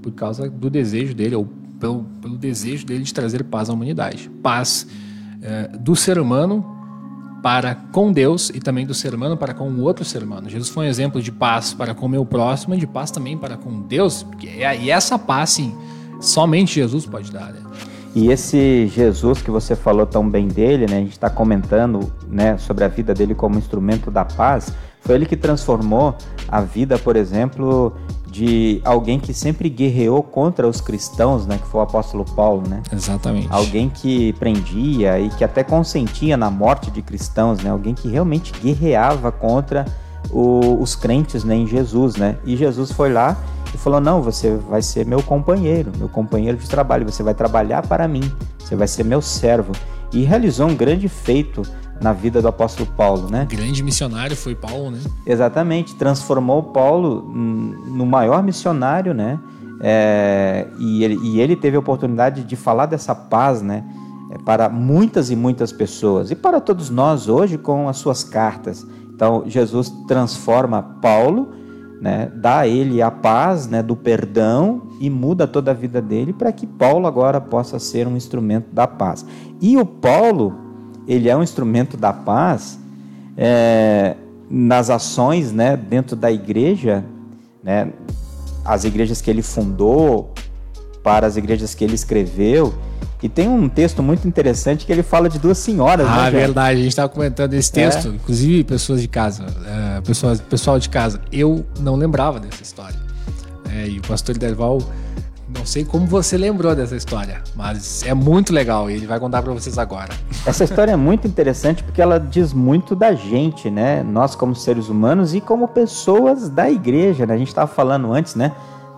por causa do desejo dele, ou pelo, pelo desejo dele de trazer paz à humanidade. Paz é, do ser humano para com Deus e também do ser humano para com o outro ser humano. Jesus foi um exemplo de paz para com o meu próximo e de paz também para com Deus. É, e essa paz, sim, somente Jesus pode dar. Né? E esse Jesus que você falou tão bem dele, né? A gente está comentando, né, sobre a vida dele como instrumento da paz. Foi ele que transformou a vida, por exemplo, de alguém que sempre guerreou contra os cristãos, né, que foi o apóstolo Paulo, né? Exatamente. Alguém que prendia e que até consentia na morte de cristãos, né? Alguém que realmente guerreava contra o, os crentes, né, em Jesus, né? E Jesus foi lá e falou: "Não, você vai ser meu companheiro, meu companheiro de trabalho, você vai trabalhar para mim, você vai ser meu servo". E realizou um grande feito na vida do apóstolo Paulo, né? Grande missionário foi Paulo, né? Exatamente, transformou Paulo no maior missionário, né? É, e, ele, e, ele, teve a oportunidade de falar dessa paz, né? É, para muitas e muitas pessoas e para todos nós hoje com as suas cartas. Então Jesus transforma Paulo, né? Dá a ele a paz, né? Do perdão e muda toda a vida dele para que Paulo agora possa ser um instrumento da paz. E o Paulo ele é um instrumento da paz é, nas ações né, dentro da igreja, né, as igrejas que ele fundou, para as igrejas que ele escreveu. E tem um texto muito interessante que ele fala de duas senhoras. Ah, né, verdade. A gente estava comentando esse texto, é. inclusive pessoas de casa, é, pessoas, pessoal de casa. Eu não lembrava dessa história. É, e o pastor Derval não sei como você lembrou dessa história, mas é muito legal e ele vai contar para vocês agora. Essa história é muito interessante porque ela diz muito da gente, né? Nós como seres humanos e como pessoas da igreja, né? A gente estava falando antes, né?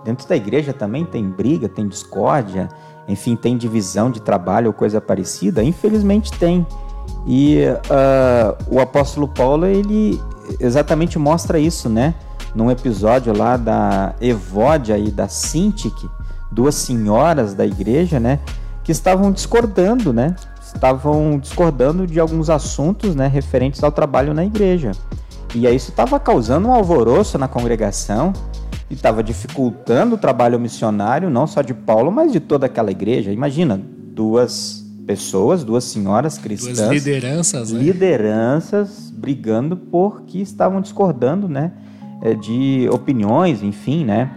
Dentro da igreja também tem briga, tem discórdia, enfim, tem divisão de trabalho ou coisa parecida. Infelizmente tem. E uh, o apóstolo Paulo, ele exatamente mostra isso, né? Num episódio lá da Evódia e da Sintique, duas senhoras da igreja, né, que estavam discordando, né, estavam discordando de alguns assuntos, né, referentes ao trabalho na igreja. E aí isso estava causando um alvoroço na congregação e estava dificultando o trabalho missionário, não só de Paulo, mas de toda aquela igreja. Imagina, duas pessoas, duas senhoras cristãs, duas lideranças, né? lideranças brigando porque estavam discordando, né, eh, de opiniões, enfim, né?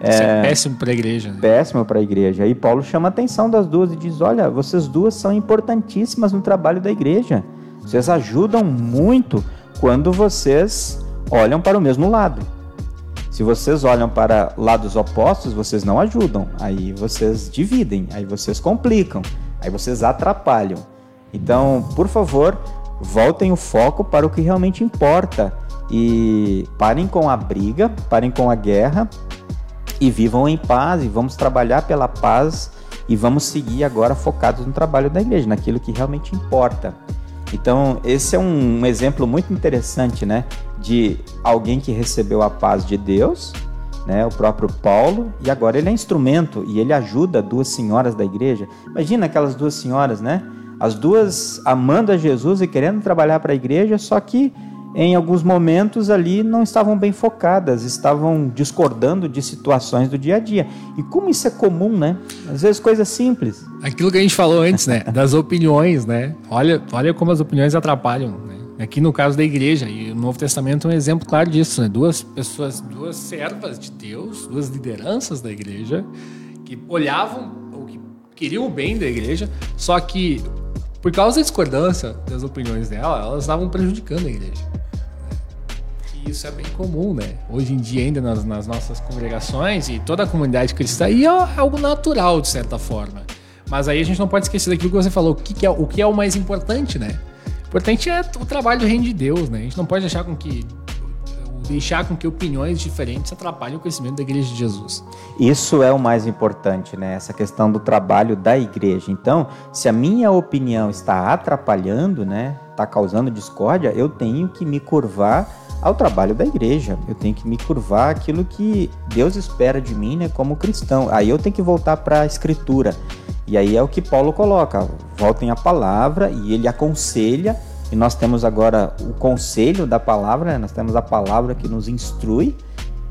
Isso é, é péssimo para a igreja. Né? Péssimo para a igreja. E Paulo chama a atenção das duas e diz: Olha, vocês duas são importantíssimas no trabalho da igreja. Vocês ajudam muito quando vocês olham para o mesmo lado. Se vocês olham para lados opostos, vocês não ajudam. Aí vocês dividem, aí vocês complicam, aí vocês atrapalham. Então, por favor, voltem o foco para o que realmente importa e parem com a briga, parem com a guerra e vivam em paz e vamos trabalhar pela paz e vamos seguir agora focados no trabalho da igreja, naquilo que realmente importa. Então, esse é um exemplo muito interessante, né, de alguém que recebeu a paz de Deus, né, o próprio Paulo, e agora ele é instrumento e ele ajuda duas senhoras da igreja. Imagina aquelas duas senhoras, né? As duas amando a Jesus e querendo trabalhar para a igreja, só que em alguns momentos ali não estavam bem focadas, estavam discordando de situações do dia a dia. E como isso é comum, né? Às vezes coisas simples. Aquilo que a gente falou antes, né? Das opiniões, né? Olha, olha como as opiniões atrapalham, né? Aqui no caso da igreja, e o Novo Testamento é um exemplo claro disso, né? Duas pessoas, duas servas de Deus, duas lideranças da igreja, que olhavam ou que queriam o bem da igreja, só que por causa da discordância das opiniões dela, elas estavam prejudicando a igreja isso é bem comum, né? Hoje em dia, ainda nas, nas nossas congregações e toda a comunidade cristã, e é algo natural, de certa forma. Mas aí a gente não pode esquecer daquilo que você falou, o que, que é, o que é o mais importante, né? O importante é o trabalho do reino de Deus, né? A gente não pode deixar com que deixar com que opiniões diferentes atrapalhem o crescimento da igreja de Jesus. Isso é o mais importante, né? Essa questão do trabalho da igreja. Então, se a minha opinião está atrapalhando, né, está causando discórdia, eu tenho que me curvar ao trabalho da igreja. Eu tenho que me curvar aquilo que Deus espera de mim, né, como cristão. Aí eu tenho que voltar para a escritura. E aí é o que Paulo coloca, voltem à palavra e ele aconselha e nós temos agora o conselho da palavra, né? nós temos a palavra que nos instrui,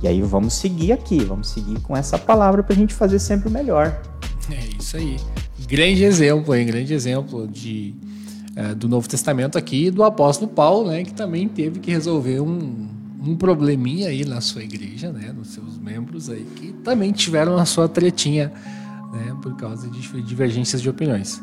e aí vamos seguir aqui, vamos seguir com essa palavra para a gente fazer sempre o melhor. É isso aí. Grande exemplo, hein? grande exemplo de, uh, do Novo Testamento aqui do apóstolo Paulo, né? que também teve que resolver um, um probleminha aí na sua igreja, né? nos seus membros aí, que também tiveram a sua tretinha né? por causa de divergências de opiniões.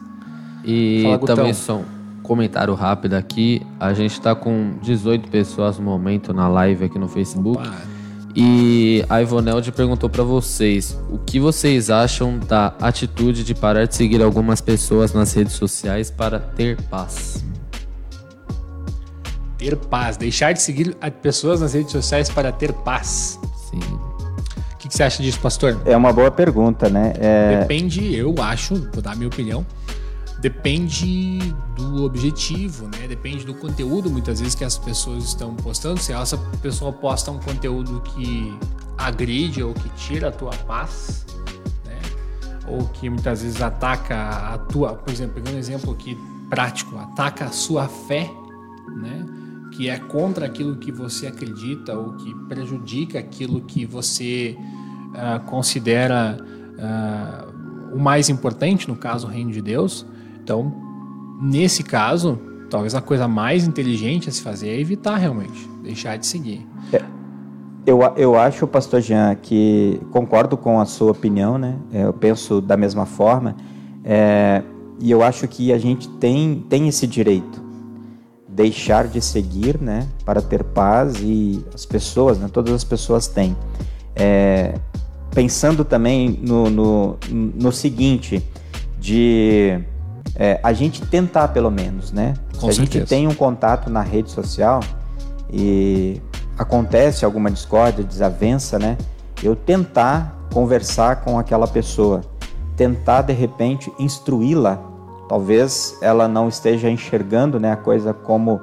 E Fala, também são comentário rápido aqui. A gente está com 18 pessoas no momento na live aqui no Facebook. Opa. E a Ivonelde perguntou para vocês o que vocês acham da atitude de parar de seguir algumas pessoas nas redes sociais para ter paz. Ter paz, deixar de seguir pessoas nas redes sociais para ter paz. Sim. O que, que você acha disso, pastor? É uma boa pergunta, né? É... Depende, eu acho, vou dar a minha opinião depende do objetivo, né? Depende do conteúdo, muitas vezes, que as pessoas estão postando. Se essa pessoa posta um conteúdo que agride ou que tira a tua paz, né? Ou que muitas vezes ataca a tua, por exemplo, pegando um exemplo aqui prático, ataca a sua fé, né? Que é contra aquilo que você acredita ou que prejudica aquilo que você uh, considera uh, o mais importante, no caso, o reino de Deus então, nesse caso, talvez a coisa mais inteligente a se fazer é evitar realmente, deixar de seguir. É, eu, eu acho, pastor Jean, que concordo com a sua opinião, né? É, eu penso da mesma forma. É, e eu acho que a gente tem, tem esse direito. Deixar de seguir, né? Para ter paz e as pessoas, né? Todas as pessoas têm. É, pensando também no, no, no seguinte, de é, a gente tentar pelo menos, né? Com Se a gente tem um contato na rede social e acontece alguma discórdia, desavença, né? Eu tentar conversar com aquela pessoa, tentar de repente instruí-la. Talvez ela não esteja enxergando, né, a coisa como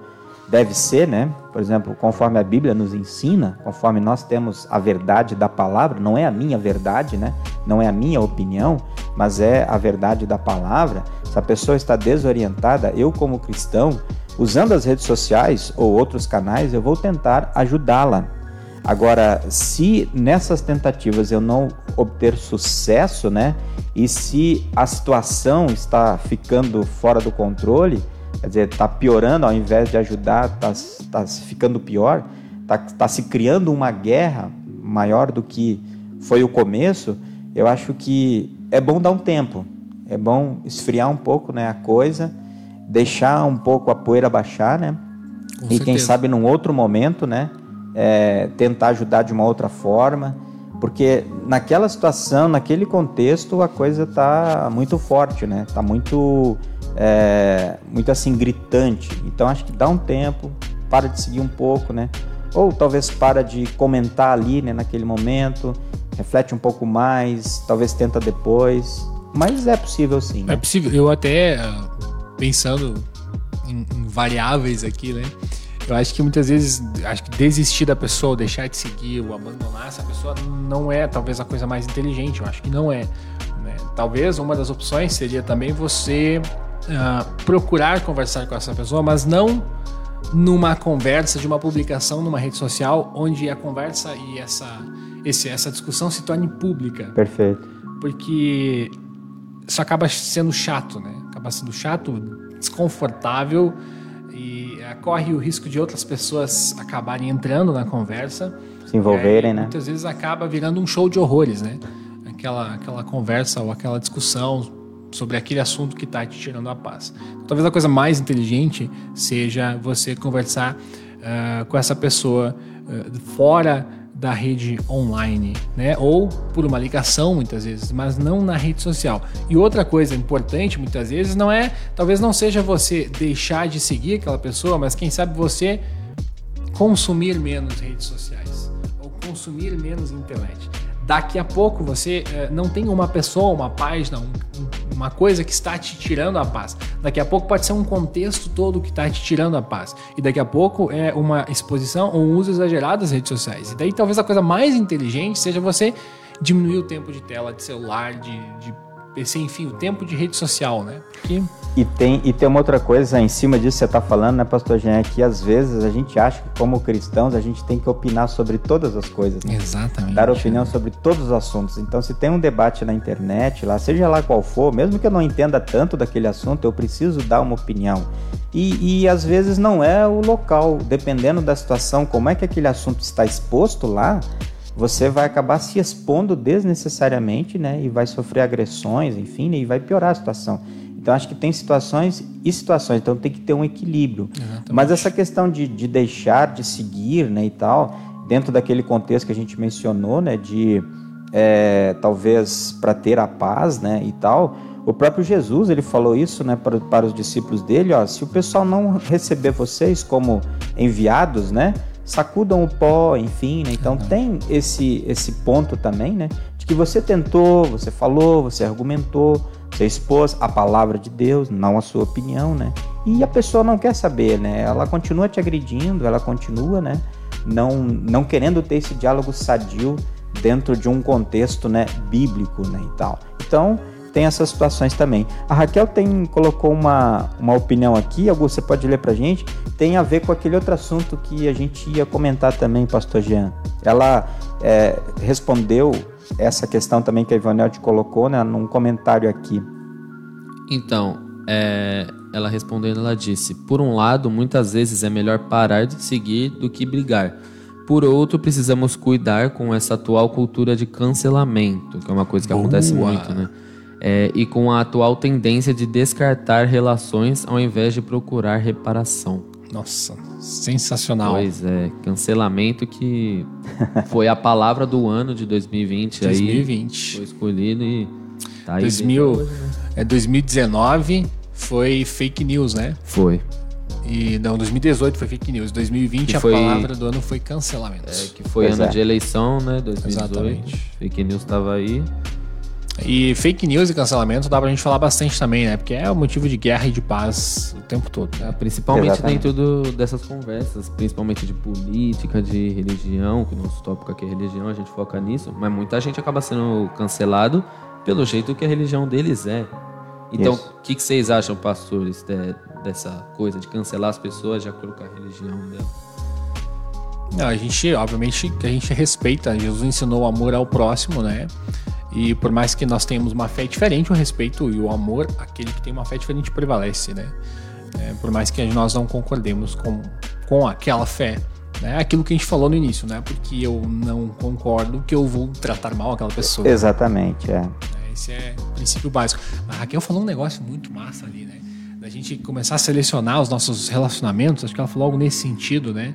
deve ser, né? Por exemplo, conforme a Bíblia nos ensina, conforme nós temos a verdade da palavra, não é a minha verdade, né? Não é a minha opinião, mas é a verdade da palavra. Se a pessoa está desorientada, eu como cristão, usando as redes sociais ou outros canais, eu vou tentar ajudá-la. Agora, se nessas tentativas eu não obter sucesso, né? E se a situação está ficando fora do controle, quer dizer, está piorando ao invés de ajudar, está tá ficando pior, está tá se criando uma guerra maior do que foi o começo, eu acho que é bom dar um tempo é bom esfriar um pouco né, a coisa, deixar um pouco a poeira baixar, né? Com e certeza. quem sabe num outro momento, né? É, tentar ajudar de uma outra forma, porque naquela situação, naquele contexto, a coisa tá muito forte, né? Tá muito, é, muito assim gritante. Então acho que dá um tempo, para de seguir um pouco, né? Ou talvez para de comentar ali, né? Naquele momento, reflete um pouco mais, talvez tenta depois. Mas é possível sim. Né? É possível. Eu até, ah, pensando em, em, variáveis aqui, né? Eu acho que muitas vezes, acho que desistir da pessoa, deixar de seguir, ou abandonar essa pessoa não é talvez a coisa mais inteligente. Eu acho que não é. Né? Talvez uma das opções seria também você uh, procurar conversar com essa pessoa, mas não numa conversa de uma publicação numa rede social onde a conversa e essa, esse, essa discussão se torne pública. Perfeito. Porque isso acaba sendo chato, né? Acaba sendo chato, desconfortável e eh, corre o risco de outras pessoas acabarem entrando na conversa. Se envolverem, né? Muitas vezes acaba virando um show de horrores, né? Aquela, aquela conversa ou aquela discussão sobre aquele assunto que está te tirando a paz. Talvez a coisa mais inteligente seja você conversar uh, com essa pessoa uh, fora da rede online, né? Ou por uma ligação muitas vezes, mas não na rede social. E outra coisa importante muitas vezes não é, talvez não seja você deixar de seguir aquela pessoa, mas quem sabe você consumir menos redes sociais ou consumir menos internet. Daqui a pouco você é, não tem uma pessoa, uma página, um, uma coisa que está te tirando a paz. Daqui a pouco pode ser um contexto todo que está te tirando a paz. E daqui a pouco é uma exposição ou um uso exagerado das redes sociais. E daí talvez a coisa mais inteligente seja você diminuir o tempo de tela de celular, de, de PC, enfim, o tempo de rede social, né? Porque... E tem, e tem uma outra coisa em cima disso que você está falando, né, pastor Jean, é que às vezes a gente acha que como cristãos a gente tem que opinar sobre todas as coisas. Né? Exatamente. Dar opinião sobre todos os assuntos. Então se tem um debate na internet, lá, seja lá qual for, mesmo que eu não entenda tanto daquele assunto, eu preciso dar uma opinião. E, e às vezes não é o local, dependendo da situação, como é que aquele assunto está exposto lá, você vai acabar se expondo desnecessariamente, né? E vai sofrer agressões, enfim, né, e vai piorar a situação. Então, acho que tem situações e situações, então tem que ter um equilíbrio. Exatamente. Mas essa questão de, de deixar de seguir, né, e tal, dentro daquele contexto que a gente mencionou, né, de é, talvez para ter a paz, né, e tal, o próprio Jesus ele falou isso, né, para, para os discípulos dele, ó, se o pessoal não receber vocês como enviados, né, sacudam o pó, enfim, né? Então uhum. tem esse esse ponto também, né? De que você tentou, você falou, você argumentou, você expôs a palavra de Deus, não a sua opinião, né? E a pessoa não quer saber, né? Ela continua te agredindo, ela continua, né? Não não querendo ter esse diálogo sadio dentro de um contexto, né, bíblico, né, e tal. Então, tem essas situações também. A Raquel tem colocou uma, uma opinião aqui, Augusto, você pode ler pra gente, tem a ver com aquele outro assunto que a gente ia comentar também, pastor Jean. Ela é, respondeu essa questão também que a Ivanel te colocou, né, num comentário aqui. Então, é, ela respondendo, ela disse: Por um lado, muitas vezes é melhor parar de seguir do que brigar. Por outro, precisamos cuidar com essa atual cultura de cancelamento, que é uma coisa que Boa. acontece muito, né? É, e com a atual tendência de descartar relações ao invés de procurar reparação. Nossa, sensacional. Pois é, cancelamento que foi a palavra do ano de 2020. 2020. Aí foi escolhido e tá aí. 2000, hoje, né? é 2019 foi fake news, né? Foi. E não, 2018 foi fake news. 2020 que a foi, palavra do ano foi cancelamento. É, que foi pois ano é. de eleição, né? 2018. Exatamente. Fake news estava aí. E fake news e cancelamento dá pra gente falar bastante também, né? Porque é o motivo de guerra e de paz o tempo todo. É, principalmente Exatamente. dentro do, dessas conversas, principalmente de política, de religião, que o nosso tópico aqui é religião, a gente foca nisso, mas muita gente acaba sendo cancelado pelo jeito que a religião deles é. Então, o que, que, vocês acham, pastores, de, dessa coisa de cancelar as pessoas, já colocar a religião dela? Não, a gente, obviamente, que a gente respeita. Jesus ensinou o amor ao próximo, né? E por mais que nós tenhamos uma fé diferente, o respeito e o amor, aquele que tem uma fé diferente prevalece, né? É, por mais que nós não concordemos com, com aquela fé, né? Aquilo que a gente falou no início, né? Porque eu não concordo que eu vou tratar mal aquela pessoa. Exatamente, é. é esse é o princípio básico. A Raquel falou um negócio muito massa ali, né? Da gente começar a selecionar os nossos relacionamentos, acho que ela falou algo nesse sentido, né?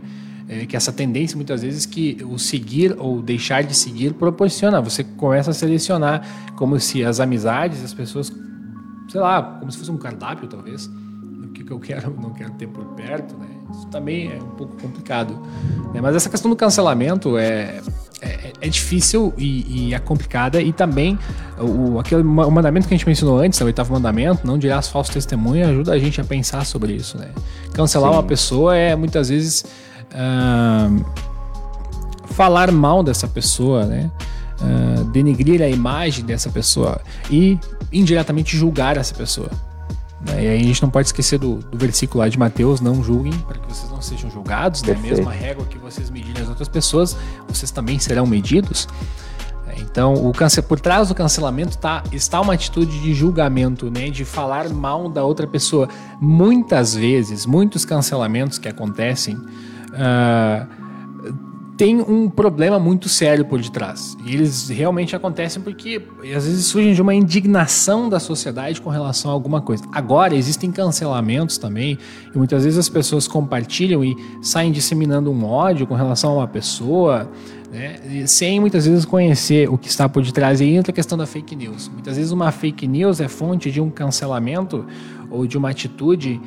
É, que essa tendência muitas vezes que o seguir ou deixar de seguir proporciona. Você começa a selecionar como se as amizades, as pessoas, sei lá, como se fosse um cardápio talvez, o que, que eu quero, não quero ter por perto, né? Isso também é um pouco complicado. Né? Mas essa questão do cancelamento é, é, é difícil e, e, é complicada e também o, aquele, o mandamento que a gente mencionou antes, o oitavo mandamento, não dirás falso testemunho, ajuda a gente a pensar sobre isso, né? Cancelar Sim. uma pessoa é muitas vezes uh, falar mal dessa pessoa, né? Uh, denegrir a imagem dessa pessoa e indiretamente julgar essa pessoa. Né? E aí a gente não pode esquecer do, do versículo lá de Mateus: não julguem para que vocês não sejam julgados, né? mesma régua que vocês medirem as outras pessoas, vocês também serão medidos. Então, o cance... por trás do cancelamento tá, está uma atitude de julgamento, né? de falar mal da outra pessoa. Muitas vezes, muitos cancelamentos que acontecem uh, tem um problema muito sério por detrás. E eles realmente acontecem porque às vezes surgem de uma indignação da sociedade com relação a alguma coisa. Agora, existem cancelamentos também, e muitas vezes as pessoas compartilham e saem disseminando um ódio com relação a uma pessoa, né, sem muitas vezes conhecer o que está por detrás. E aí entra a questão da fake news. Muitas vezes uma fake news é fonte de um cancelamento ou de uma atitude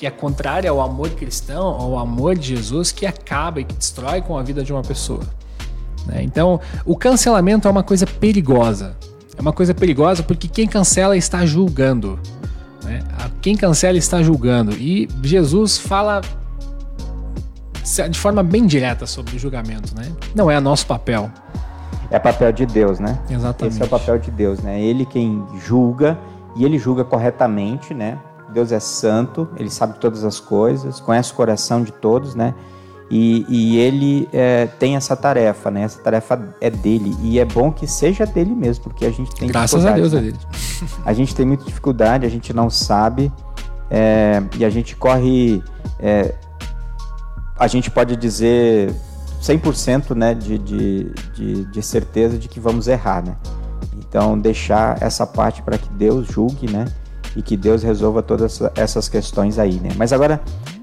que é contrária ao amor cristão, ao amor de Jesus, que acaba e que destrói com a vida de uma pessoa. Né? Então, o cancelamento é uma coisa perigosa. é uma coisa perigosa porque quem cancela está julgando. Né? Quem cancela está julgando. E Jesus fala de forma bem direta sobre o julgamento, né? Não é nosso papel. É papel de Deus, né? Exatamente. Esse é o papel de Deus, né? Ele quem julga e ele julga corretamente, né? Deus é santo, ele sabe todas as coisas, conhece o coração de todos, né? E, e ele é, tem essa tarefa, né? Essa tarefa é dele e é bom que seja dele mesmo, porque a gente tem graças a Deus né? é dele. A gente tem muita dificuldade, a gente não sabe é, e a gente corre, é, a gente pode dizer 100% né, de, de, de, de certeza de que vamos errar, né? Então deixar essa parte para que Deus julgue, né? E que Deus resolva todas essas questões aí, né? Mas agora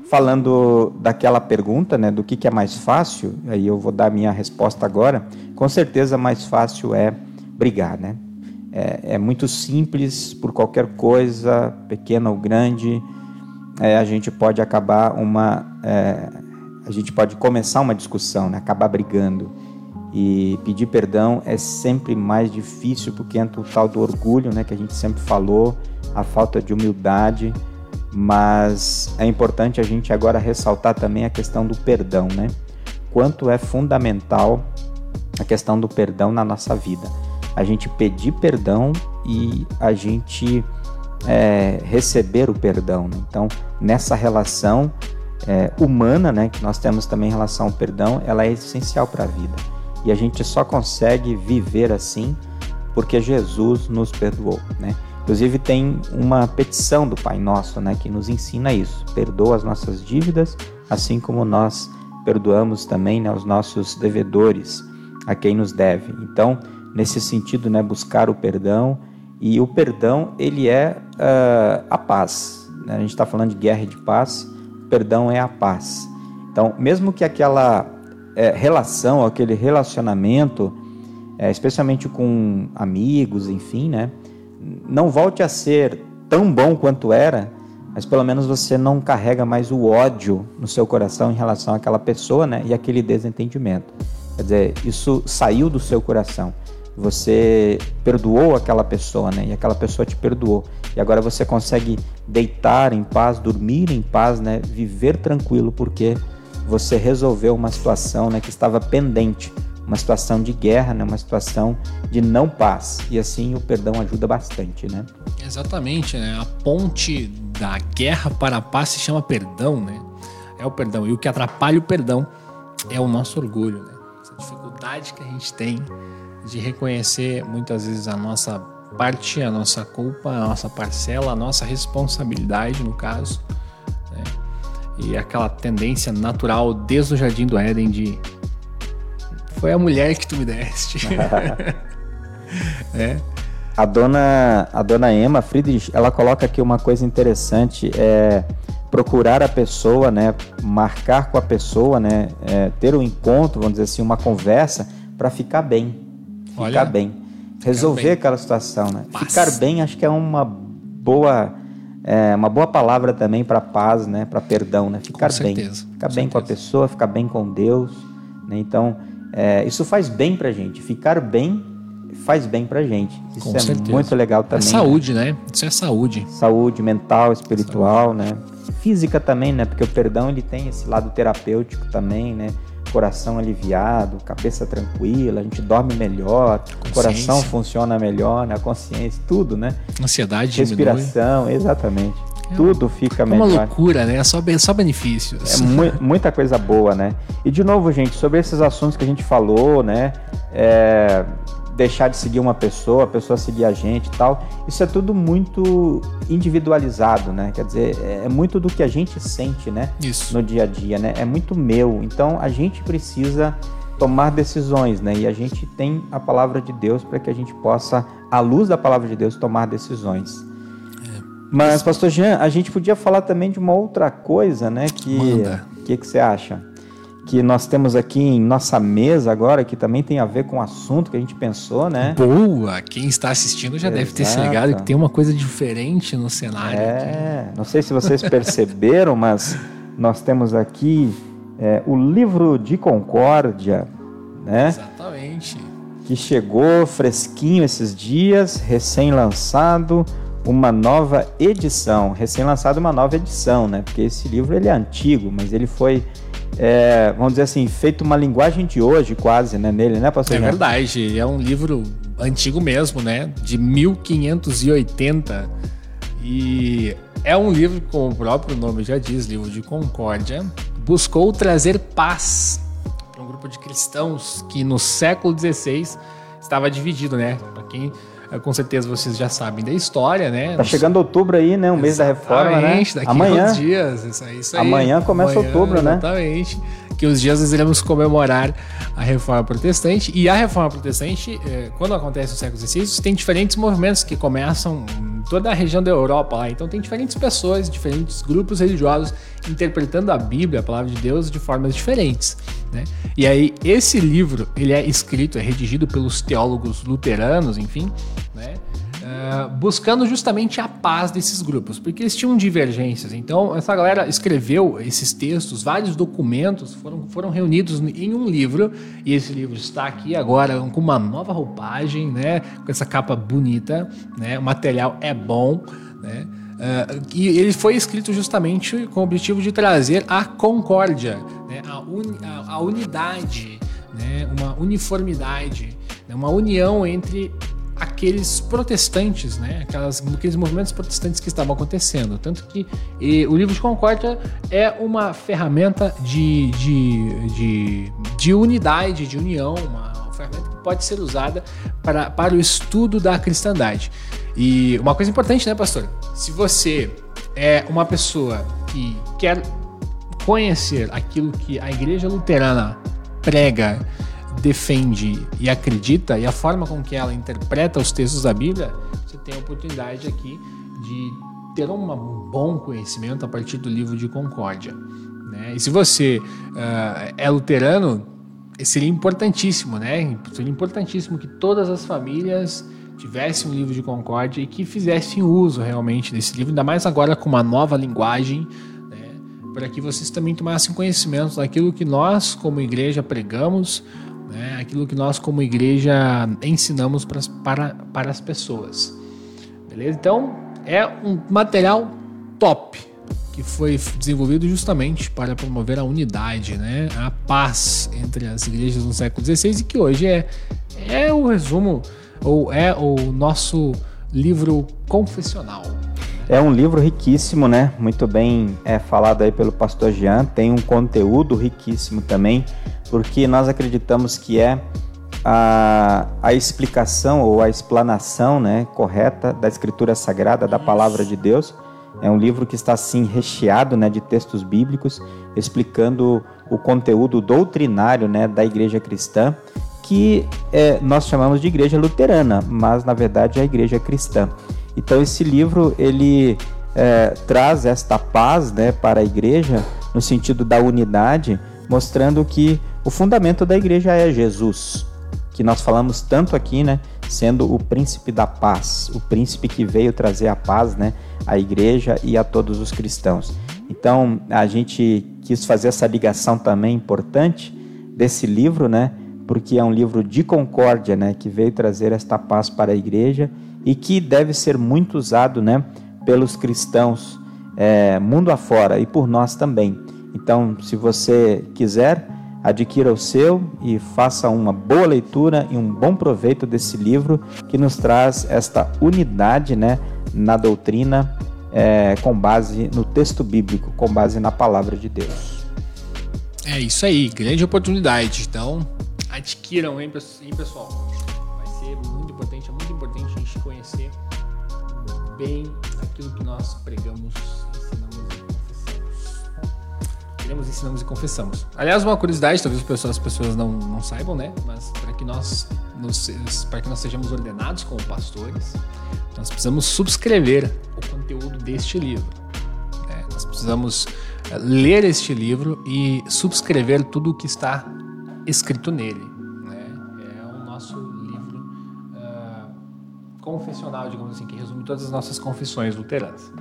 falando daquela pergunta, né, do que, que é mais fácil, aí eu vou dar minha resposta agora. Com certeza mais fácil é brigar, né? É, é muito simples, por qualquer coisa, pequena ou grande, é, a gente pode acabar uma, é, a gente pode começar uma discussão, né? acabar brigando. E pedir perdão é sempre mais difícil porque entra o tal do orgulho, né, que a gente sempre falou, a falta de humildade, mas é importante a gente agora ressaltar também a questão do perdão, né? Quanto é fundamental a questão do perdão na nossa vida. A gente pedir perdão e a gente é, receber o perdão. Né? Então, nessa relação é, humana, né, que nós temos também em relação ao perdão, ela é essencial para a vida. E a gente só consegue viver assim porque Jesus nos perdoou, né? Inclusive tem uma petição do Pai Nosso, né, que nos ensina isso. Perdoa as nossas dívidas, assim como nós perdoamos também né, os nossos devedores, a quem nos deve. Então, nesse sentido, né, buscar o perdão e o perdão ele é uh, a paz. Né? A gente está falando de guerra e de paz. O perdão é a paz. Então, mesmo que aquela é, relação, aquele relacionamento, é, especialmente com amigos, enfim, né? Não volte a ser tão bom quanto era, mas pelo menos você não carrega mais o ódio no seu coração em relação àquela pessoa, né? E aquele desentendimento. Quer dizer, isso saiu do seu coração. Você perdoou aquela pessoa, né? E aquela pessoa te perdoou. E agora você consegue deitar em paz, dormir em paz, né? Viver tranquilo porque você resolveu uma situação, né, que estava pendente uma situação de guerra, né? uma situação de não paz. E assim o perdão ajuda bastante, né? Exatamente, né? A ponte da guerra para a paz se chama perdão, né? É o perdão. E o que atrapalha o perdão é o nosso orgulho, né? Essa dificuldade que a gente tem de reconhecer muitas vezes a nossa parte, a nossa culpa, a nossa parcela, a nossa responsabilidade, no caso. Né? E aquela tendência natural desde o Jardim do Éden de foi a mulher que tu me deste. é. A dona, a dona Emma Friedrich, ela coloca aqui uma coisa interessante, é procurar a pessoa, né, marcar com a pessoa, né, é, ter um encontro, vamos dizer assim, uma conversa para ficar bem, ficar Olha, bem, resolver bem. aquela situação, né? Paz. Ficar bem, acho que é uma boa, é, uma boa palavra também para paz, né, para perdão, né? Ficar com bem, certeza, ficar com bem certeza. com a pessoa, ficar bem com Deus, né? Então é, isso faz bem pra gente. Ficar bem faz bem pra gente. Isso Com é certeza. muito legal também. É saúde, né? né? Isso é saúde. Saúde mental, espiritual, saúde. né? Física também, né? Porque o perdão ele tem esse lado terapêutico também, né? Coração aliviado, cabeça tranquila, a gente dorme melhor, o coração funciona melhor, né? a consciência, tudo, né? Ansiedade, respiração, diminui. exatamente. É tudo fica melhor. É uma loucura, né? É só, só benefícios. É mu muita coisa boa, né? E de novo, gente, sobre esses assuntos que a gente falou, né? É, deixar de seguir uma pessoa, a pessoa seguir a gente e tal. Isso é tudo muito individualizado, né? Quer dizer, é, é muito do que a gente sente, né? Isso. No dia a dia, né? É muito meu. Então a gente precisa tomar decisões, né? E a gente tem a palavra de Deus para que a gente possa, à luz da palavra de Deus, tomar decisões. Mas, pastor Jean, a gente podia falar também de uma outra coisa, né? Que o que, que você acha? Que nós temos aqui em nossa mesa agora, que também tem a ver com o assunto que a gente pensou, né? Boa! Quem está assistindo já Exato. deve ter se ligado que tem uma coisa diferente no cenário. É, aqui. não sei se vocês perceberam, mas nós temos aqui é, o livro de Concórdia, né? Exatamente. que chegou fresquinho esses dias, recém-lançado, uma nova edição. Recém-lançado uma nova edição, né? Porque esse livro ele é antigo, mas ele foi, é, vamos dizer assim, feito uma linguagem de hoje quase, né? Nele, né, pastor? É verdade, é um livro antigo mesmo, né? De 1580. E é um livro, como o próprio nome já diz, livro de concórdia, buscou trazer paz para um grupo de cristãos que no século XVI estava dividido, né? Para quem com certeza vocês já sabem da história, né? Tá chegando outubro aí, né? Um mês da reforma, né? Daqui Amanhã. dias, isso aí, isso aí. Amanhã começa Amanhã, outubro, né? Exatamente que os dias nós iremos comemorar a Reforma Protestante. E a Reforma Protestante, é, quando acontece no século XVI, tem diferentes movimentos que começam em toda a região da Europa lá. Então tem diferentes pessoas, diferentes grupos religiosos interpretando a Bíblia, a palavra de Deus, de formas diferentes. Né? E aí esse livro ele é escrito, é redigido pelos teólogos luteranos, enfim, né? Eh, buscando justamente a paz desses grupos, porque eles tinham divergências. Então, essa galera escreveu esses textos, vários documentos foram, foram reunidos em um livro, e esse livro está aqui agora com uma nova roupagem, né, com essa capa bonita, né, o material é bom, né, uh, e ele foi escrito justamente com o objetivo de trazer a concórdia, né, a, a, a unidade, né, uma uniformidade, né, uma união entre aqueles protestantes, né? Aquelas, aqueles movimentos protestantes que estavam acontecendo. Tanto que e, o livro de Concórdia é uma ferramenta de, de, de, de unidade, de união, uma ferramenta que pode ser usada para, para o estudo da cristandade. E uma coisa importante, né, pastor? Se você é uma pessoa que quer conhecer aquilo que a igreja luterana prega, defende e acredita e a forma com que ela interpreta os textos da Bíblia, você tem a oportunidade aqui de ter um bom conhecimento a partir do livro de Concórdia. Né? E se você uh, é luterano, seria importantíssimo, né? Seria importantíssimo que todas as famílias tivessem um livro de Concórdia e que fizessem uso realmente desse livro, ainda mais agora com uma nova linguagem, né? para que vocês também tomassem conhecimento daquilo que nós, como igreja, pregamos, né? aquilo que nós, como igreja, ensinamos para, para, para as pessoas. Beleza? Então, é um material top que foi desenvolvido justamente para promover a unidade, né? a paz entre as igrejas no século XVI e que hoje é, é o resumo, ou é o nosso livro confessional. É um livro riquíssimo, né? Muito bem é, falado aí pelo pastor Jean. Tem um conteúdo riquíssimo também porque nós acreditamos que é a, a explicação ou a explanação né, correta da Escritura Sagrada, da Palavra de Deus. É um livro que está assim recheado né, de textos bíblicos explicando o conteúdo doutrinário né, da igreja cristã, que é, nós chamamos de igreja luterana, mas na verdade é a igreja cristã. Então esse livro ele é, traz esta paz né, para a igreja no sentido da unidade, mostrando que o fundamento da igreja é Jesus, que nós falamos tanto aqui, né? Sendo o príncipe da paz, o príncipe que veio trazer a paz, né? À igreja e a todos os cristãos. Então, a gente quis fazer essa ligação também importante desse livro, né? Porque é um livro de concórdia, né? Que veio trazer esta paz para a igreja e que deve ser muito usado, né? Pelos cristãos é, mundo afora e por nós também. Então, se você quiser, adquira o seu e faça uma boa leitura e um bom proveito desse livro que nos traz esta unidade né, na doutrina é, com base no texto bíblico, com base na palavra de Deus. É isso aí, grande oportunidade. Então, adquiram, hein, pessoal? Vai ser muito importante, é muito importante gente conhecer bem aquilo que nós pregamos cremos, ensinamos e confessamos. Aliás, uma curiosidade, talvez as pessoas não, não saibam, né? Mas para que nós para que nós sejamos ordenados como pastores, nós precisamos subscrever o conteúdo deste livro. Né? Nós precisamos eh, ler este livro e subscrever tudo o que está escrito nele. Confessional, digamos assim, que resume todas as nossas confissões luteranas.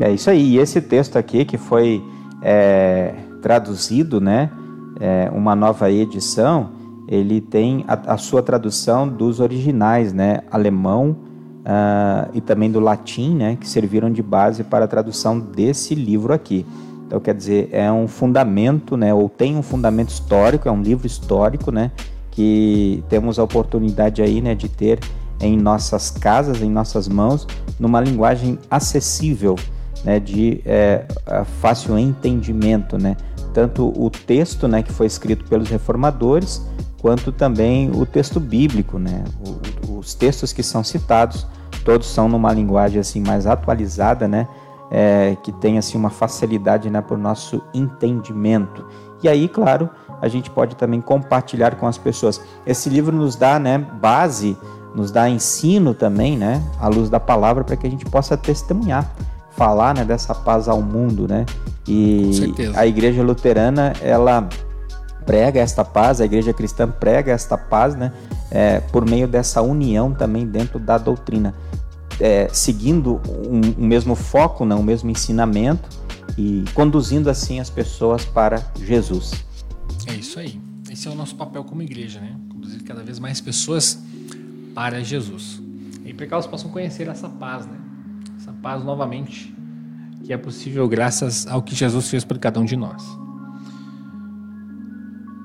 É isso aí. E esse texto aqui que foi é, traduzido, né, é, uma nova edição, ele tem a, a sua tradução dos originais, né, alemão uh, e também do latim, né, que serviram de base para a tradução desse livro aqui. Então, quer dizer, é um fundamento, né, ou tem um fundamento histórico, é um livro histórico, né, que temos a oportunidade aí, né, de ter em nossas casas, em nossas mãos, numa linguagem acessível, né, de é, fácil entendimento, né, tanto o texto, né, que foi escrito pelos reformadores, quanto também o texto bíblico, né? O, os textos que são citados, todos são numa linguagem assim mais atualizada, né? É, que tem assim uma facilidade, né, para o nosso entendimento. E aí, claro, a gente pode também compartilhar com as pessoas. Esse livro nos dá, né, base, nos dá ensino também, né, à luz da palavra, para que a gente possa testemunhar, falar, né, dessa paz ao mundo, né. E a Igreja Luterana, ela prega esta paz, a igreja cristã prega esta paz, né, é, por meio dessa união também dentro da doutrina, é, seguindo um, um, mesmo foco, né, um mesmo ensinamento e conduzindo assim as pessoas para Jesus. É isso aí. Esse é o nosso papel como igreja, né? Conduzir cada vez mais pessoas para Jesus. E para que elas possam conhecer essa paz, né? Essa paz novamente, que é possível graças ao que Jesus fez por cada um de nós.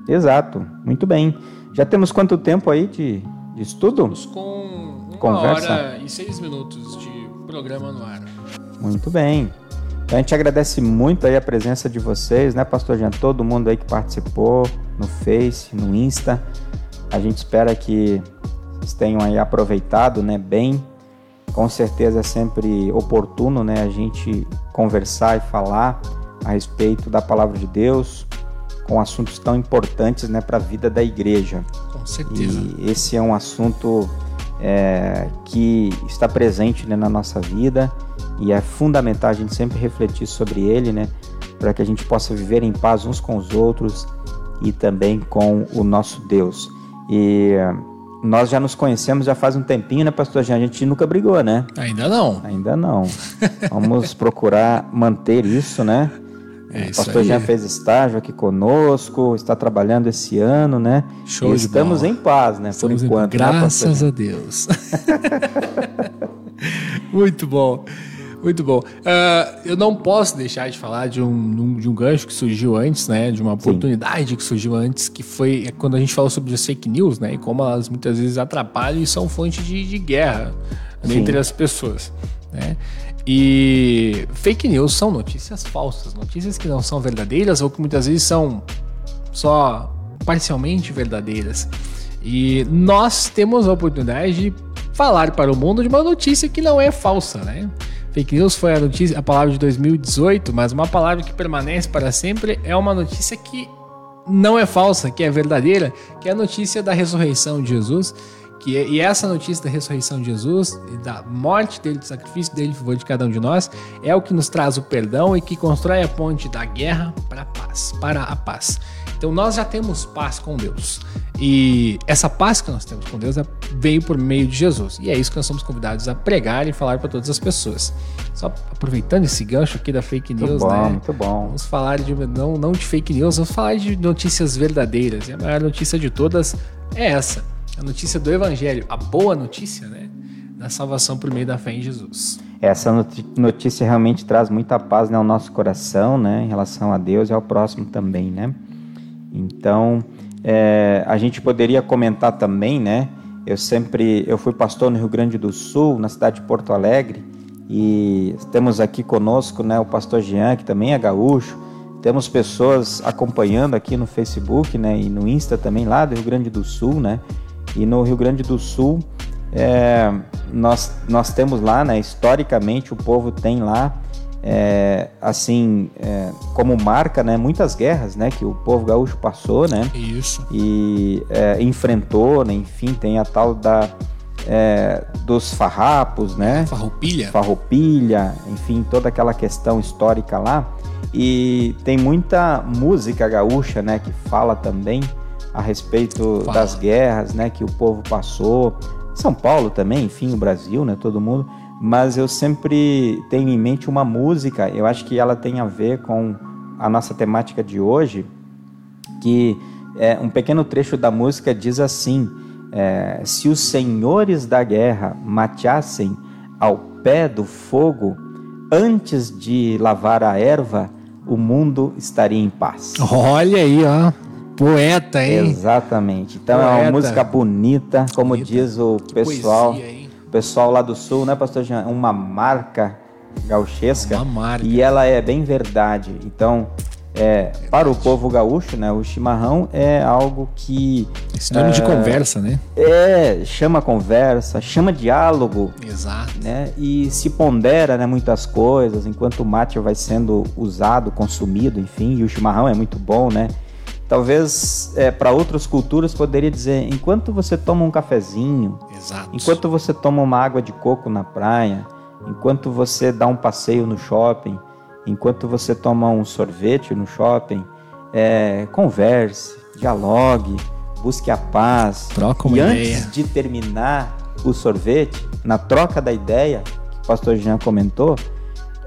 Exato, muito bem. Já temos quanto tempo aí de, de estudo? Estamos com uma Conversa. hora e seis minutos de programa no ar. Muito bem. Então a gente agradece muito aí a presença de vocês, né, Pastor Jean? Todo mundo aí que participou no Face, no Insta. A gente espera que vocês tenham aí aproveitado, né, bem. Com certeza é sempre oportuno, né, a gente conversar e falar a respeito da palavra de Deus, com assuntos tão importantes né, para a vida da igreja. Com certeza. E esse é um assunto é, que está presente né, na nossa vida e é fundamental a gente sempre refletir sobre ele, né, para que a gente possa viver em paz uns com os outros e também com o nosso Deus. E nós já nos conhecemos já faz um tempinho, né, pastor Jean? A gente nunca brigou, né? Ainda não. Ainda não. Vamos procurar manter isso, né? É o pastor já fez estágio aqui conosco, está trabalhando esse ano, né? Show e estamos bola. em paz, né? Estamos por enquanto. Em... Né, Graças né, a Deus. Muito bom. Muito bom. Uh, eu não posso deixar de falar de um, de um gancho que surgiu antes, né? De uma oportunidade Sim. que surgiu antes, que foi quando a gente falou sobre as fake news, né? E como elas muitas vezes atrapalham e são fonte de, de guerra Sim. entre as pessoas, né? E fake news são notícias falsas, notícias que não são verdadeiras ou que muitas vezes são só parcialmente verdadeiras. E nós temos a oportunidade de falar para o mundo de uma notícia que não é falsa, né? Fake news foi a notícia, a palavra de 2018, mas uma palavra que permanece para sempre é uma notícia que não é falsa, que é verdadeira, que é a notícia da ressurreição de Jesus que, é, e essa notícia da ressurreição de Jesus, da morte dele, do sacrifício dele em favor de cada um de nós, é o que nos traz o perdão e que constrói a ponte da guerra para a paz, para a paz. Então nós já temos paz com Deus. E essa paz que nós temos com Deus é, veio por meio de Jesus. E é isso que nós somos convidados a pregar e falar para todas as pessoas. Só aproveitando esse gancho aqui da fake news, muito bom, né? Muito bom. Vamos falar de não, não de fake news, vamos falar de notícias verdadeiras. E a maior notícia de todas é essa a notícia do Evangelho, a boa notícia, né? Da salvação por meio da fé em Jesus. Essa notícia realmente traz muita paz né, ao nosso coração, né? Em relação a Deus e ao próximo também, né? Então, é, a gente poderia comentar também, né? Eu sempre, eu fui pastor no Rio Grande do Sul, na cidade de Porto Alegre, e temos aqui conosco, né, o pastor Jean, que também é gaúcho. Temos pessoas acompanhando aqui no Facebook, né, e no Insta também lá do Rio Grande do Sul, né? E no Rio Grande do Sul, é, nós, nós temos lá, né, historicamente, o povo tem lá, é, assim, é, como marca, né, muitas guerras, né, que o povo gaúcho passou, né? Isso. E é, enfrentou, né, enfim, tem a tal da é, dos farrapos, né? Farroupilha. Farroupilha, enfim, toda aquela questão histórica lá. E tem muita música gaúcha, né, que fala também a respeito Fala. das guerras, né, que o povo passou. São Paulo também, enfim, o Brasil, né, todo mundo. Mas eu sempre tenho em mente uma música, eu acho que ela tem a ver com a nossa temática de hoje, que é, um pequeno trecho da música diz assim: é, se os senhores da guerra mateassem ao pé do fogo, antes de lavar a erva, o mundo estaria em paz. Olha aí, ó. Poeta, hein? Exatamente. Então Poeta. é uma música bonita, como bonita. diz o pessoal. Poesia, o pessoal lá do sul, né, pastor Jean? Uma marca gauchesca. Uma marca. E ela é bem verdade. Então, é, para o povo gaúcho, né, o chimarrão é algo que. Sinônimo é, de conversa, né? É, chama conversa, chama diálogo. Exato. Né, e se pondera né, muitas coisas, enquanto o mate vai sendo usado, consumido, enfim, e o chimarrão é muito bom, né? Talvez é, para outras culturas poderia dizer: enquanto você toma um cafezinho, Exato. enquanto você toma uma água de coco na praia, enquanto você dá um passeio no shopping, enquanto você toma um sorvete no shopping, é, converse, dialogue, busque a paz. Troca uma e ideia. antes de terminar o sorvete, na troca da ideia, que o pastor Jean comentou,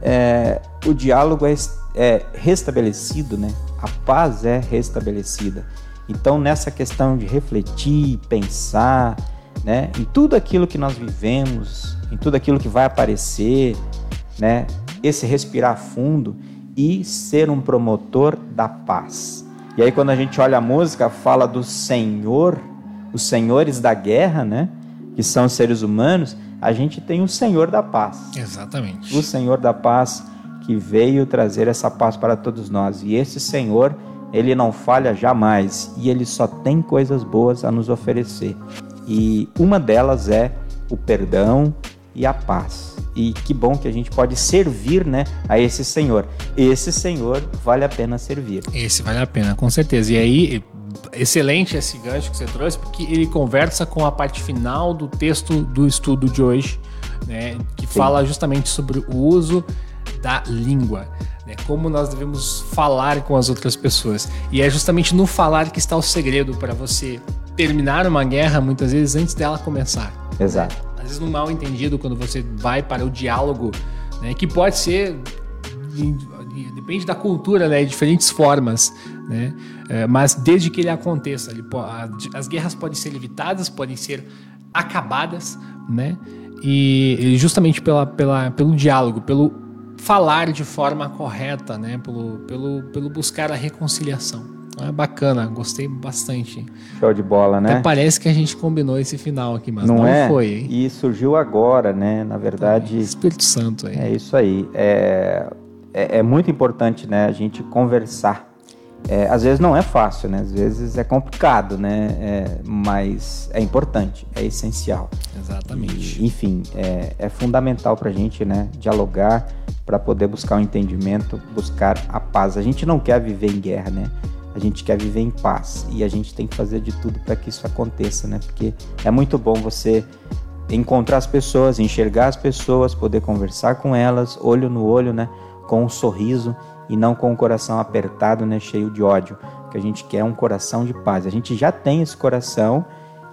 é, o diálogo é, é restabelecido, né? A paz é restabelecida. Então, nessa questão de refletir, pensar, né, em tudo aquilo que nós vivemos, em tudo aquilo que vai aparecer, né, esse respirar fundo e ser um promotor da paz. E aí, quando a gente olha a música, fala do Senhor, os senhores da guerra, né, que são os seres humanos, a gente tem o Senhor da paz. Exatamente. O Senhor da paz que veio trazer essa paz para todos nós. E esse Senhor, ele não falha jamais e ele só tem coisas boas a nos oferecer. E uma delas é o perdão e a paz. E que bom que a gente pode servir, né, a esse Senhor. Esse Senhor vale a pena servir. Esse vale a pena, com certeza. E aí, excelente esse gancho que você trouxe, porque ele conversa com a parte final do texto do estudo de hoje, né, que Sim. fala justamente sobre o uso da língua. Né? Como nós devemos falar com as outras pessoas. E é justamente no falar que está o segredo para você terminar uma guerra, muitas vezes, antes dela começar. Exato. Né? Às vezes, no mal entendido, quando você vai para o diálogo, né? que pode ser. Depende da cultura, né? De diferentes formas, né? É, mas desde que ele aconteça, ele, as guerras podem ser evitadas, podem ser acabadas, né? E justamente pela, pela, pelo diálogo, pelo falar de forma correta, né? Pelo, pelo, pelo buscar a reconciliação. É bacana, gostei bastante. Show de bola, né? Até parece que a gente combinou esse final aqui, mas não, não é? foi. Hein? E surgiu agora, né? Na verdade. É, Espírito Santo aí. É isso aí. É, é, é muito importante, né? A gente conversar é, às vezes não é fácil, né? Às vezes é complicado, né? É, mas é importante, é essencial. Exatamente. E, enfim, é, é fundamental para a gente, né? Dialogar para poder buscar o um entendimento, buscar a paz. A gente não quer viver em guerra, né? A gente quer viver em paz e a gente tem que fazer de tudo para que isso aconteça, né? Porque é muito bom você encontrar as pessoas, enxergar as pessoas, poder conversar com elas, olho no olho, né? Com um sorriso e não com o coração apertado, né, cheio de ódio. Que a gente quer um coração de paz. A gente já tem esse coração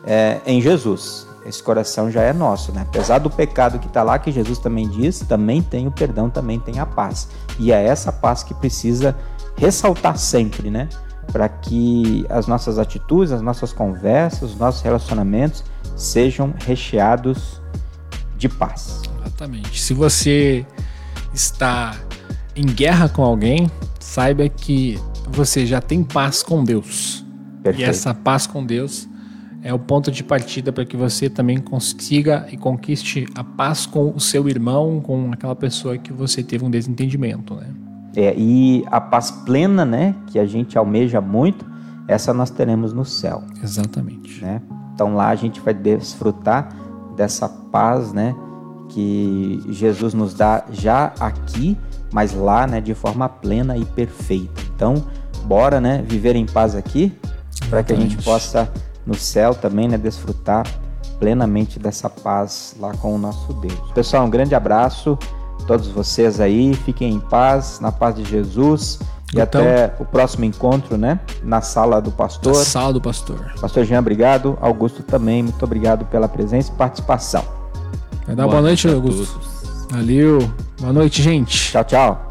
é, em Jesus. Esse coração já é nosso, né? Apesar do pecado que está lá, que Jesus também diz, também tem o perdão, também tem a paz. E é essa paz que precisa ressaltar sempre, né? Para que as nossas atitudes, as nossas conversas, os nossos relacionamentos sejam recheados de paz. Exatamente. Se você está em guerra com alguém, saiba que você já tem paz com Deus. Perfeito. E essa paz com Deus é o ponto de partida para que você também consiga e conquiste a paz com o seu irmão, com aquela pessoa que você teve um desentendimento, né? É, e a paz plena, né, que a gente almeja muito, essa nós teremos no céu. Exatamente. Né? Então lá a gente vai desfrutar dessa paz, né, que Jesus nos dá já aqui mas lá, né, de forma plena e perfeita. Então, bora, né, viver em paz aqui, para que a gente possa no céu também, né, desfrutar plenamente dessa paz lá com o nosso Deus. Pessoal, um grande abraço a todos vocês aí, fiquem em paz, na paz de Jesus. E então, até o próximo encontro, né? Na sala do pastor. Na sala do pastor. Pastor Jean, obrigado. Augusto também, muito obrigado pela presença e participação. Vai dar boa, boa noite, Augusto. Valeu. Boa noite, gente. Tchau, tchau.